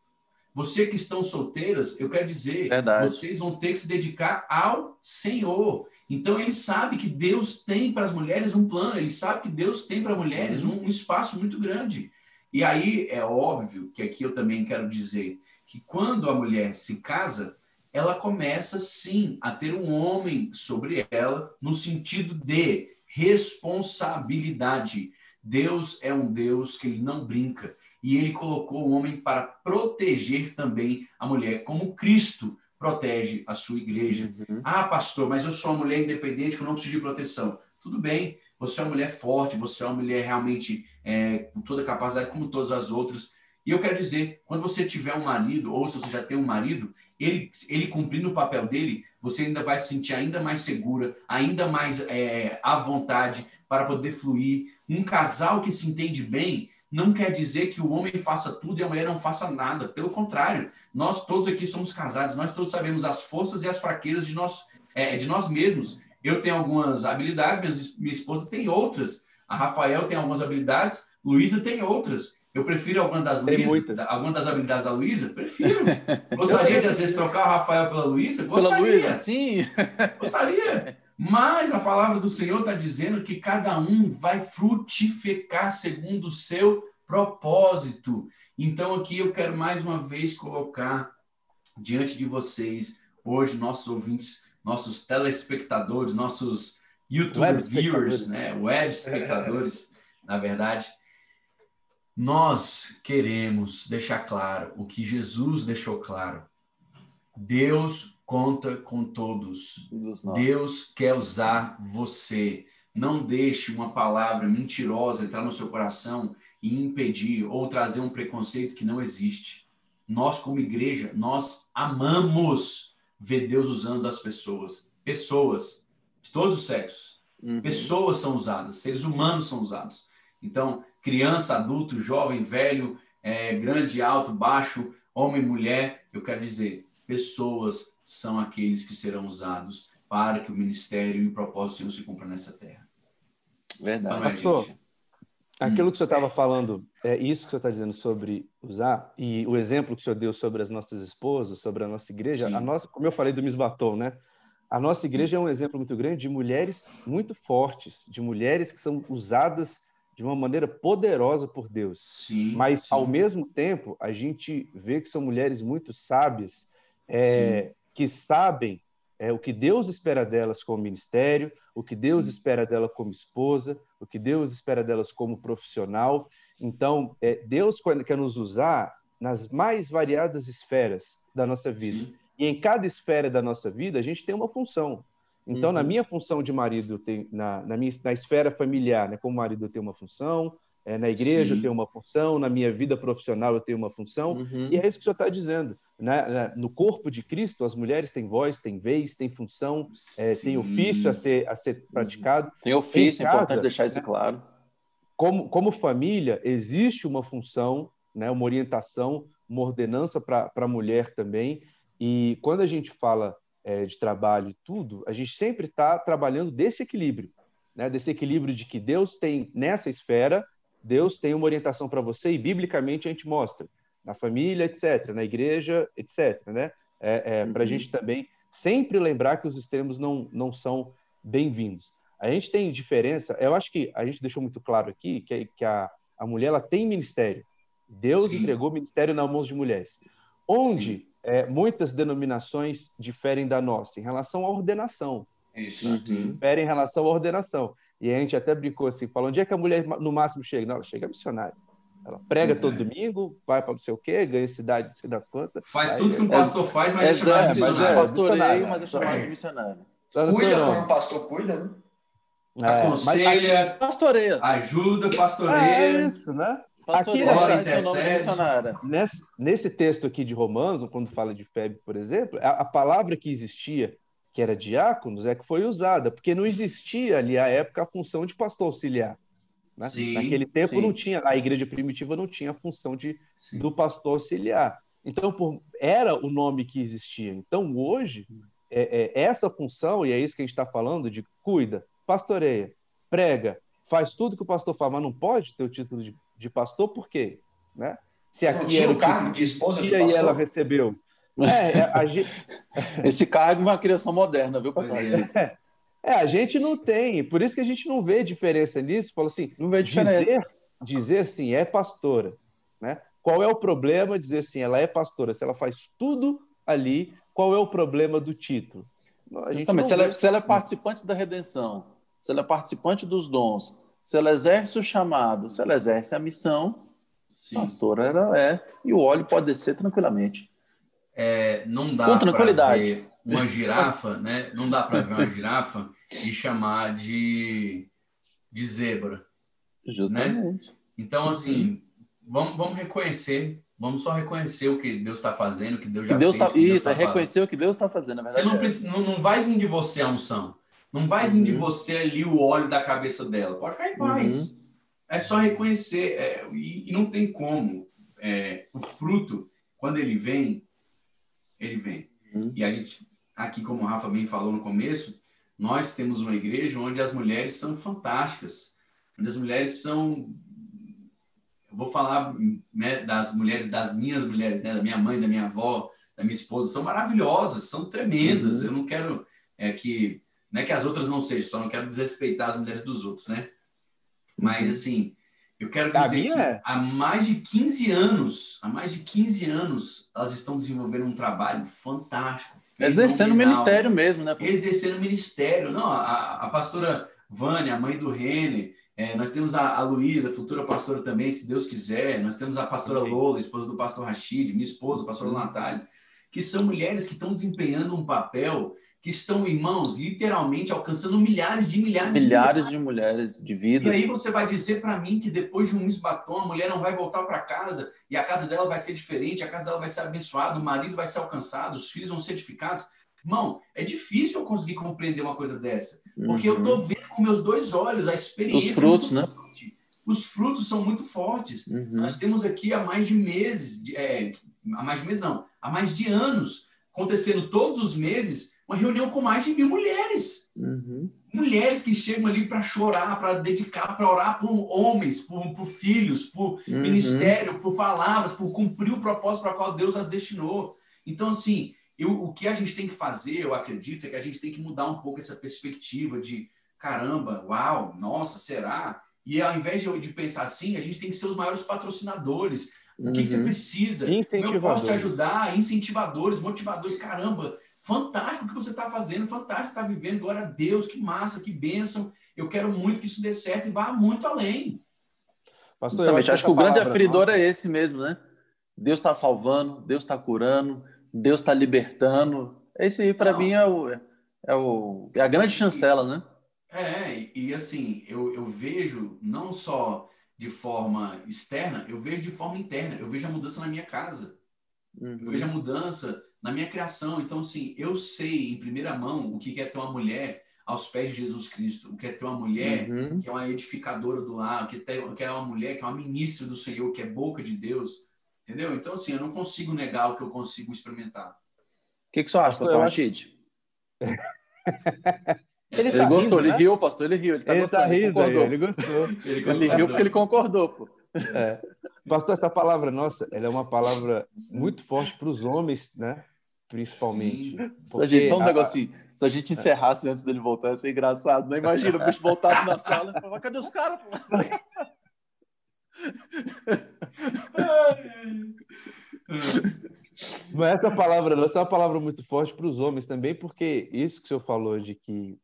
Você que estão solteiras, eu quero dizer, Verdade. vocês vão ter que se dedicar ao Senhor. Então ele sabe que Deus tem para as mulheres um plano, ele sabe que Deus tem para mulheres um, um espaço muito grande. E aí é óbvio que aqui eu também quero dizer que quando a mulher se casa, ela começa sim a ter um homem sobre ela no sentido de responsabilidade. Deus é um Deus que ele não brinca e ele colocou o homem para proteger também a mulher, como Cristo protege a sua igreja. Uhum. Ah, pastor, mas eu sou uma mulher independente que eu não preciso de proteção. Tudo bem, você é uma mulher forte, você é uma mulher realmente é, com toda a capacidade, como todas as outras. E eu quero dizer, quando você tiver um marido, ou se você já tem um marido, ele, ele cumprindo o papel dele, você ainda vai se sentir ainda mais segura, ainda mais é, à vontade para poder fluir. Um casal que se entende bem não quer dizer que o homem faça tudo e a mulher não faça nada. Pelo contrário, nós todos aqui somos casados, nós todos sabemos as forças e as fraquezas de nós, é, de nós mesmos. Eu tenho algumas habilidades, minha esposa tem outras. A Rafael tem algumas habilidades, Luísa tem outras. Eu prefiro alguma das, Luísa, alguma das habilidades da Luísa? Prefiro. Gostaria de, às vezes, trocar o Rafael pela Luísa? Pela Gostaria. Luísa, sim. Gostaria. Mas a palavra do Senhor está dizendo que cada um vai frutificar segundo o seu propósito. Então, aqui eu quero mais uma vez colocar diante de vocês, hoje, nossos ouvintes, nossos telespectadores, nossos YouTube Web viewers, né? web espectadores, na verdade. Nós queremos deixar claro o que Jesus deixou claro. Deus conta com todos. Deus quer usar você. Não deixe uma palavra mentirosa entrar no seu coração e impedir ou trazer um preconceito que não existe. Nós, como igreja, nós amamos ver Deus usando as pessoas. Pessoas de todos os sexos. Uhum. Pessoas são usadas, seres humanos são usados. Então, criança, adulto, jovem, velho, é, grande, alto, baixo, homem, mulher, eu quero dizer, pessoas são aqueles que serão usados para que o ministério e o propósito do Senhor se cumpra nessa terra. Verdade. Não é, Pastor, gente? Aquilo que o senhor estava falando, é isso que o senhor está dizendo sobre usar, e o exemplo que o senhor deu sobre as nossas esposas, sobre a nossa igreja, Sim. a nossa, como eu falei do Misbatom, né? A nossa igreja é um exemplo muito grande de mulheres muito fortes, de mulheres que são usadas de uma maneira poderosa por Deus. Sim, Mas, sim. ao mesmo tempo, a gente vê que são mulheres muito sábias, é, que sabem é, o que Deus espera delas como ministério, o que Deus Sim. espera dela como esposa, o que Deus espera delas como profissional. Então, é, Deus quer nos usar nas mais variadas esferas da nossa vida. E em cada esfera da nossa vida, a gente tem uma função. Então, Uhum. na minha função de marido, tenho, na, na, minha, na esfera familiar, né, como marido, eu tenho uma função, é, na igreja, Sim. eu tenho uma função, na minha vida profissional, eu tenho uma função. Uhum. E é isso que o senhor está dizendo. Né? No corpo de Cristo, as mulheres têm voz, têm vez, têm função, é, têm ofício a ser, a ser praticado. Tem ofício, Em é importante casa, deixar isso né? claro. Como, como família, existe uma função, né, uma orientação, uma ordenança para a mulher também. E quando a gente fala é, de trabalho e tudo, a gente sempre está trabalhando desse equilíbrio, né, desse equilíbrio de que Deus tem nessa esfera, Deus tem uma orientação para você e biblicamente a gente mostra na família, etc., na igreja, etc., né? É, é, Para a Uhum. gente também sempre lembrar que os extremos não, não são bem-vindos. A gente tem diferença, eu acho que a gente deixou muito claro aqui que, que a, a mulher ela tem ministério. Deus Sim. entregou ministério nas mãos de mulheres. Onde é, muitas denominações diferem da nossa em relação à ordenação. Isso. Uhum. Diferem em relação à ordenação. E a gente até brincou assim, falou, onde é que a mulher no máximo chega? Não, ela chega missionária. Ela prega É. todo domingo, vai para não sei o quê, ganha cidade, não sei das quantas. Faz Aí, tudo que um é- pastor faz, mas é chamado de mas missionário. é, pastoreio, missionário. mas é chamado de missionário. Cuida como o pastor cuida, né? É, mas- Aconselha, Pastoreia. ajuda, É pastoreia. isso, né? Aqui, ora, intercede. Nesse, nesse texto aqui de Romanos, quando fala de febre, por exemplo, a, a palavra que existia, que era diáconos, é que foi usada, porque não existia ali à época a função de pastor auxiliar. né? Sim, Naquele tempo sim. não tinha, a igreja primitiva não tinha a função de, Sim. do pastor auxiliar. Então, por- era o nome que existia. Então, hoje, é, é essa função, e é isso que a gente está falando, de cuida, pastoreia, prega, faz tudo que o pastor faz, mas não pode ter o título de, de pastor, por quê? Né? Se não aqui tinha era o cargo título de esposa do e aí ela pastor? recebeu. É, é, a gente, Esse cargo é uma criação moderna, viu, pastor? é. é, a gente não tem, por isso que a gente não vê diferença nisso. Fala assim, Não vê diferença. dizer, dizer assim, é pastora, né? Qual é o problema dizer assim, ela é pastora? Se ela faz tudo ali, qual é o problema do título? Sim, se ela, vê. se ela é participante da redenção, se ela é participante dos dons, se ela exerce o chamado, se ela exerce a missão, Sim. pastora ela é. E o óleo pode descer tranquilamente. É, não dá Com tranquilidade. ver uma girafa, né? Não dá para ver uma girafa e chamar de, de zebra. Justamente. Então, assim, vamos, vamos reconhecer, vamos só reconhecer o que Deus está fazendo, o que Deus já Que Deus fez. tá, que Deus isso, é tá fazendo. reconhecer o que Deus está fazendo, na Você verdade. não, é. precisa, não, não vai vir de você a unção. Não vai vir de Uhum. você ali o óleo da cabeça dela. Pode ficar em paz. É só reconhecer. é, e, e não tem como. É, o fruto, quando ele vem, ele vem. Uhum. E a gente, aqui, como o Rafa bem falou no começo, nós temos uma igreja onde as mulheres são fantásticas. Onde as mulheres são. Eu vou falar né, das mulheres, das minhas mulheres, né, da minha mãe, da minha avó, da minha esposa, são maravilhosas, são tremendas. Uhum. Eu não quero é, que. Não é que as outras não sejam, só não quero desrespeitar as mulheres dos outros, né? Mas, Uhum. assim, eu quero dizer que é. há mais de 15 anos, há mais de 15 anos, elas estão desenvolvendo um trabalho fantástico. Exercendo o ministério mesmo, né? Exercendo o ministério. Não, a, a pastora Vânia, a mãe do Rene, é, nós temos a, a Luísa, futura pastora também, se Deus quiser. Nós temos a pastora Amém. Lola, esposa do pastor Rachid, minha esposa, a pastora Uhum. Natália, que são mulheres que estão desempenhando um papel, que estão, irmãos, literalmente alcançando milhares de milhares de Milhares de mulheres, de e vidas. aí você vai dizer para mim que depois de um esbatom, a mulher não vai voltar para casa e a casa dela vai ser diferente, a casa dela vai ser abençoada, o marido vai ser alcançado, os filhos vão ser edificados. Irmão, é difícil eu conseguir compreender uma coisa dessa, porque eu Uhum. tô vendo com meus dois olhos a experiência. Os frutos, é né? muito forte. Os frutos são muito fortes. Uhum. Nós temos aqui há mais de meses, de- é, há mais de meses não, há mais de anos, acontecendo todos os meses, uma reunião com mais de mil mulheres Uhum. mulheres que chegam ali para chorar, para dedicar, para orar por homens, por, por filhos, por Uhum. ministério, por palavras, por cumprir o propósito para qual Deus as destinou. Então, assim, eu, o que a gente tem que fazer, eu acredito, é que a gente tem que mudar um pouco essa perspectiva de caramba, uau, nossa, será? E ao invés de, de pensar assim, a gente tem que ser os maiores patrocinadores. O que, uhum. que você uhum. precisa? Incentivadores. Eu posso te ajudar? Incentivadores, motivadores. Caramba, fantástico o que você está fazendo, fantástico está vivendo. Glória a Deus, que massa, que bênção. Eu quero muito que isso dê certo e vá muito além. Pastor, Justamente, acho que o grande aferidor nossa. é esse mesmo, né? Deus está salvando, Deus está curando, Deus está libertando. Esse aí, para mim, é, o, é, o, é a grande chancela, né? É, e, e assim, eu, eu vejo não só de forma externa, eu vejo de forma interna. Eu vejo a mudança na minha casa. Uhum. Eu vejo a mudança na minha criação. Então, assim, eu sei em primeira mão o que é ter uma mulher aos pés de Jesus Cristo, o que é ter uma mulher uhum. que é uma edificadora do lar, que, que é uma mulher que é uma ministra do Senhor, que é boca de Deus, entendeu? Então, assim, eu não consigo negar o que eu consigo experimentar. O que, que você acha, pastor Rachid? Ele, ele tá gostou, rindo, ele né? riu, pastor, ele riu, ele tá ele gostando, tá rindo, ele concordou. Ele gostou. ele, ele riu porque ele concordou, pô. É. Pastor, essa palavra nossa, ela é uma palavra muito forte para os homens, né? Principalmente. Porque... Gente, só um a... negocinho. Se a gente encerrasse antes dele voltar, ia ser engraçado. Não né? imagina o bicho voltasse na sala e falava, cadê os caras? Mas essa palavra, essa é uma palavra muito forte para os homens também, porque isso que o senhor falou de que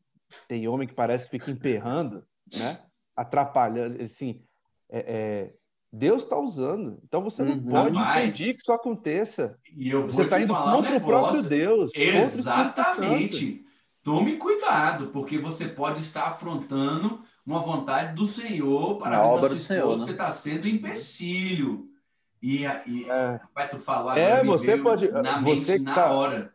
tem homem que parece que fica emperrando, né? Atrapalhando, assim, é, é, Deus está usando. Então você não uhum, pode impedir que isso aconteça. E eu vou você está indo contra um o próprio Deus. Exatamente. Tome cuidado, porque você pode estar afrontando uma vontade do Senhor para a obra do Senhor. Né? Você está sendo empecilho. E, e é. vai tu falar é, você pode na você mente, na tá... hora.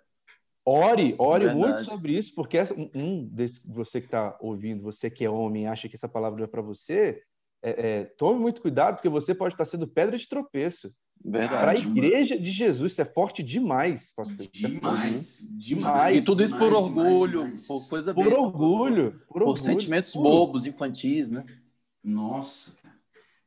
Ore, ore muito sobre isso, porque um desse, você que está ouvindo, você que é homem, acha que essa palavra é para você, é, é, tome muito cuidado, porque você pode estar sendo pedra de tropeço. Para a igreja de Jesus, isso é forte demais, pastor. Demais, é demais. E tudo isso demais, por orgulho, demais, por coisa Por besta, orgulho. Por, por orgulho, sentimentos por... bobos, infantis, né? Nossa, cara.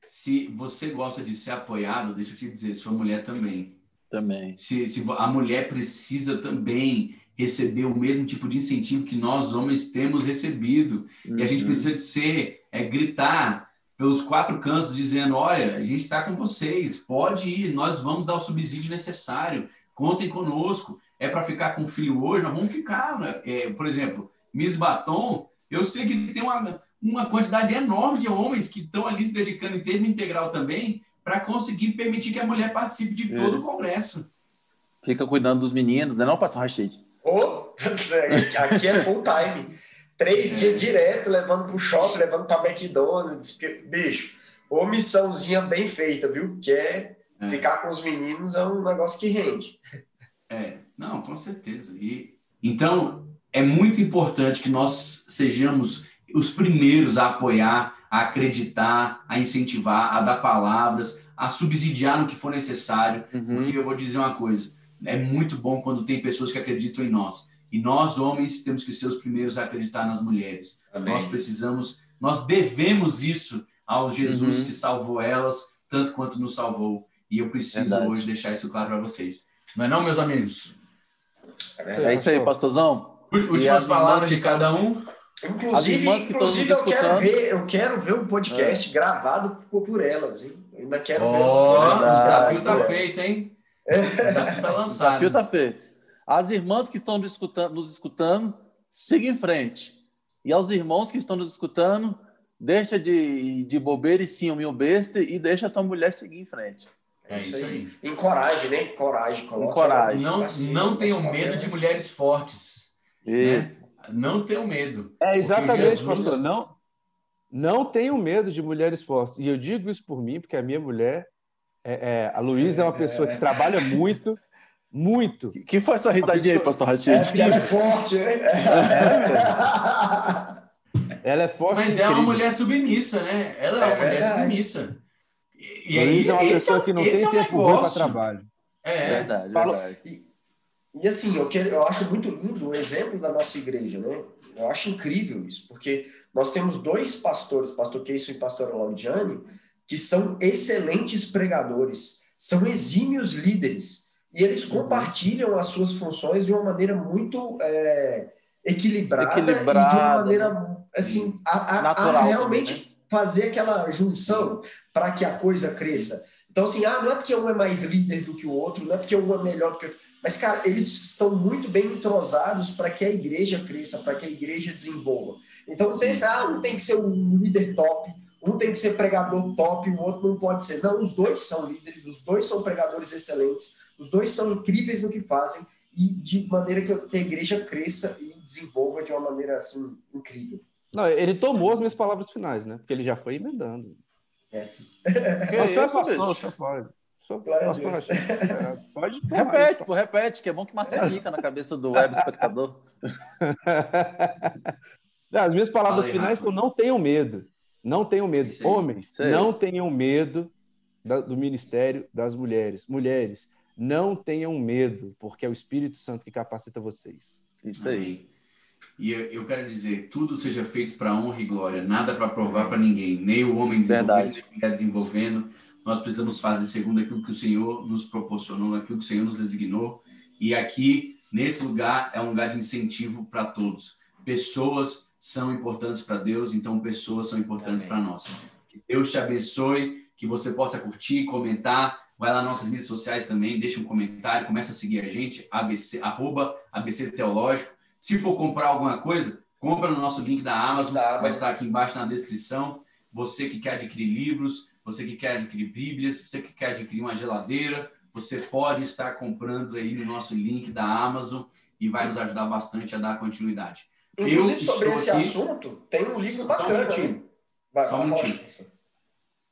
Se você gosta de ser apoiado, deixa eu te dizer, sua mulher também. Também. Se, se a mulher precisa também receber o mesmo tipo de incentivo que nós homens temos recebido. Uhum. E a gente uhum. precisa de ser, é gritar, pelos quatro cantos, dizendo: olha, a gente está com vocês, pode ir, nós vamos dar o subsídio necessário, contem conosco. É para ficar com o filho hoje, nós vamos ficar. Né? É, por exemplo, Miss Batom, eu sei que tem uma, uma quantidade enorme de homens que estão ali se dedicando em termo integral também para conseguir permitir que a mulher participe de todo Isso. o congresso. Fica cuidando dos meninos, né? Não, Pastor Rachid? Oh, aqui é full time. Três dias direto, levando para o shopping, levando para McDonald's. Bicho, omissãozinha bem feita, viu? Que é, é, ficar com os meninos é um negócio que rende. É, não, com certeza. E, então, é muito importante que nós sejamos os primeiros a apoiar, a acreditar, a incentivar, a dar palavras, a subsidiar no que for necessário. Uhum. Porque eu vou dizer uma coisa: é muito bom quando tem pessoas que acreditam em nós. E nós, homens, temos que ser os primeiros a acreditar nas mulheres. Amém. Nós precisamos, nós devemos isso ao Jesus uhum. que salvou elas, tanto quanto nos salvou. E eu preciso Verdade. hoje deixar isso claro para vocês. Não é não, meus amigos? É, é isso aí, pastorzão. Últimas palavras de cada um. Inclusive, inclusive eu, quero ver, eu quero ver um podcast é. gravado por, por, elas, hein? Eu ainda quero oh, ver. Um... O desafio está feito, hein? O desafio está lançado. O desafio está feito. As irmãs que estão nos escutando, nos escutando siga em frente. E aos irmãos que estão nos escutando, deixa de, de bobeira e sim o meu besta e deixa a tua mulher seguir em frente. É isso aí. Encoraje, né? Coragem. Encoraje. Não, não tenham medo de mulheres fortes. Né? Isso. Né? Não tenham medo. É exatamente, Jesus... pastor. Não, não tenho medo de mulheres fortes. E eu digo isso por mim, porque a minha mulher, é, é, a Luísa é, é uma pessoa que trabalha muito, muito. Que foi essa risadinha aí, pastor Rachid? É ela é forte, né? É. Ela é forte. Mas é uma mulher submissa, né? Ela é uma é mulher submissa. E, e aí, é uma pessoa que não tem é tempo um para trabalho. É, verdade, verdade. E, e, assim, eu, quero, eu acho muito lindo o exemplo da nossa igreja, né? Eu acho incrível isso, porque nós temos dois pastores, pastor Keyson e pastor Laudiane, que são excelentes pregadores, são exímios líderes e eles uhum. compartilham as suas funções de uma maneira muito é, equilibrada, equilibrada, e de uma maneira assim a, a, a realmente também, né? fazer aquela junção para que a coisa cresça. Então, assim, ah, não é porque um é mais líder do que o outro, não é porque um é melhor do que o outro. Mas, cara, eles estão muito bem entrosados para que a igreja cresça, para que a igreja desenvolva. Então, não tem, ah, um tem que ser um líder top, um tem que ser pregador top, o outro não pode ser. Não, os dois são líderes, os dois são pregadores excelentes, os dois são incríveis no que fazem e de maneira que a igreja cresça e desenvolva de uma maneira assim incrível. Não, ele tomou as minhas palavras finais, né? Porque ele já foi emendando. Yes. Mas é pastor, só pode. Só pastor, pode repete, pô, repete, que é bom que massifica na cabeça do web espectador. As minhas palavras finais são não tenham medo. Não tenham medo. Sim, Homens, sim. não tenham medo do ministério das mulheres. Mulheres, não tenham medo, porque é o Espírito Santo que capacita vocês. Isso aí. E eu quero dizer, tudo seja feito para honra e glória, nada para provar para ninguém, nem o homem desenvolvendo, nem a mulher desenvolvendo. Nós precisamos fazer segundo aquilo que o Senhor nos proporcionou, aquilo que o Senhor nos designou. E aqui, nesse lugar, é um lugar de incentivo para todos. Pessoas são importantes para Deus, então pessoas são importantes para nós. Que Deus te abençoe, que você possa curtir, comentar. Vai lá nas nossas mídias sociais também, deixa um comentário, começa a seguir a gente, ABC, arroba ABC Teológico se for comprar alguma coisa, compra no nosso link da Amazon, vai estar aqui embaixo na descrição. Você que quer adquirir livros, você que quer adquirir Bíblias, você que quer adquirir uma geladeira, você pode estar comprando aí no nosso link da Amazon e vai nos ajudar bastante a dar continuidade. Inclusive, Eu sobre esse aqui... assunto, tem um livro bacana. Só um minutinho. Vai, só um minutinho.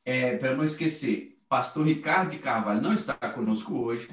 É, Para não esquecer, Pastor Ricardo de Carvalho não está conosco hoje,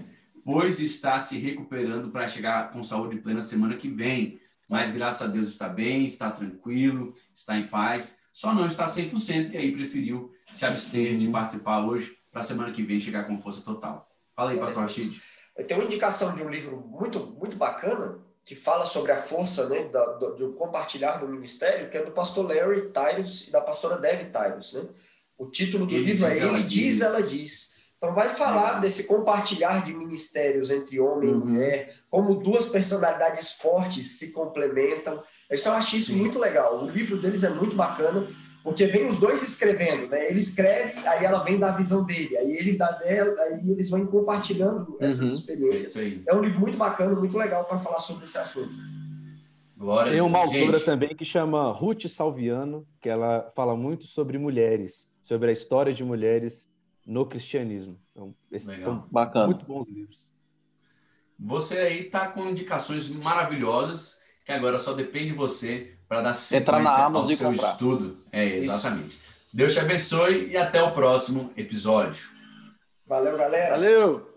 pois está se recuperando para chegar com saúde plena semana que vem. Mas graças a Deus está bem, está tranquilo, está em paz, só não está 100% e aí preferiu se abster de participar hoje para a semana que vem chegar com força total. Fala aí, pastor Rachid. Eu tenho uma indicação de um livro muito, muito bacana que fala sobre a força né, da, do, do, compartilhar do ministério, que é do pastor Larry Tyrus e da pastora Dev Tyrus. Né? O título do Ele livro é Ele diz, diz, ela diz. Então, vai falar desse compartilhar de ministérios entre homem uhum. e mulher, como duas personalidades fortes se complementam. Então, eu acho isso Sim. muito legal. O livro deles é muito bacana, porque vem os dois escrevendo, né? Ele escreve, aí ela vem dar a visão dele, aí ele dá dela, aí eles vão compartilhando essas uhum. experiências. É um livro muito bacana, muito legal para falar sobre esse assunto. Glória Tem uma autora também que chama Ruth Salviano, que ela fala muito sobre mulheres, sobre a história de mulheres no cristianismo. Então, esses Legal. são Bacana. muito bons livros. Você aí está com indicações maravilhosas que agora só depende de você para dar sequência na ao seu comprar. estudo. É, exatamente. Isso. Deus te abençoe e até o próximo episódio. Valeu, galera. Valeu!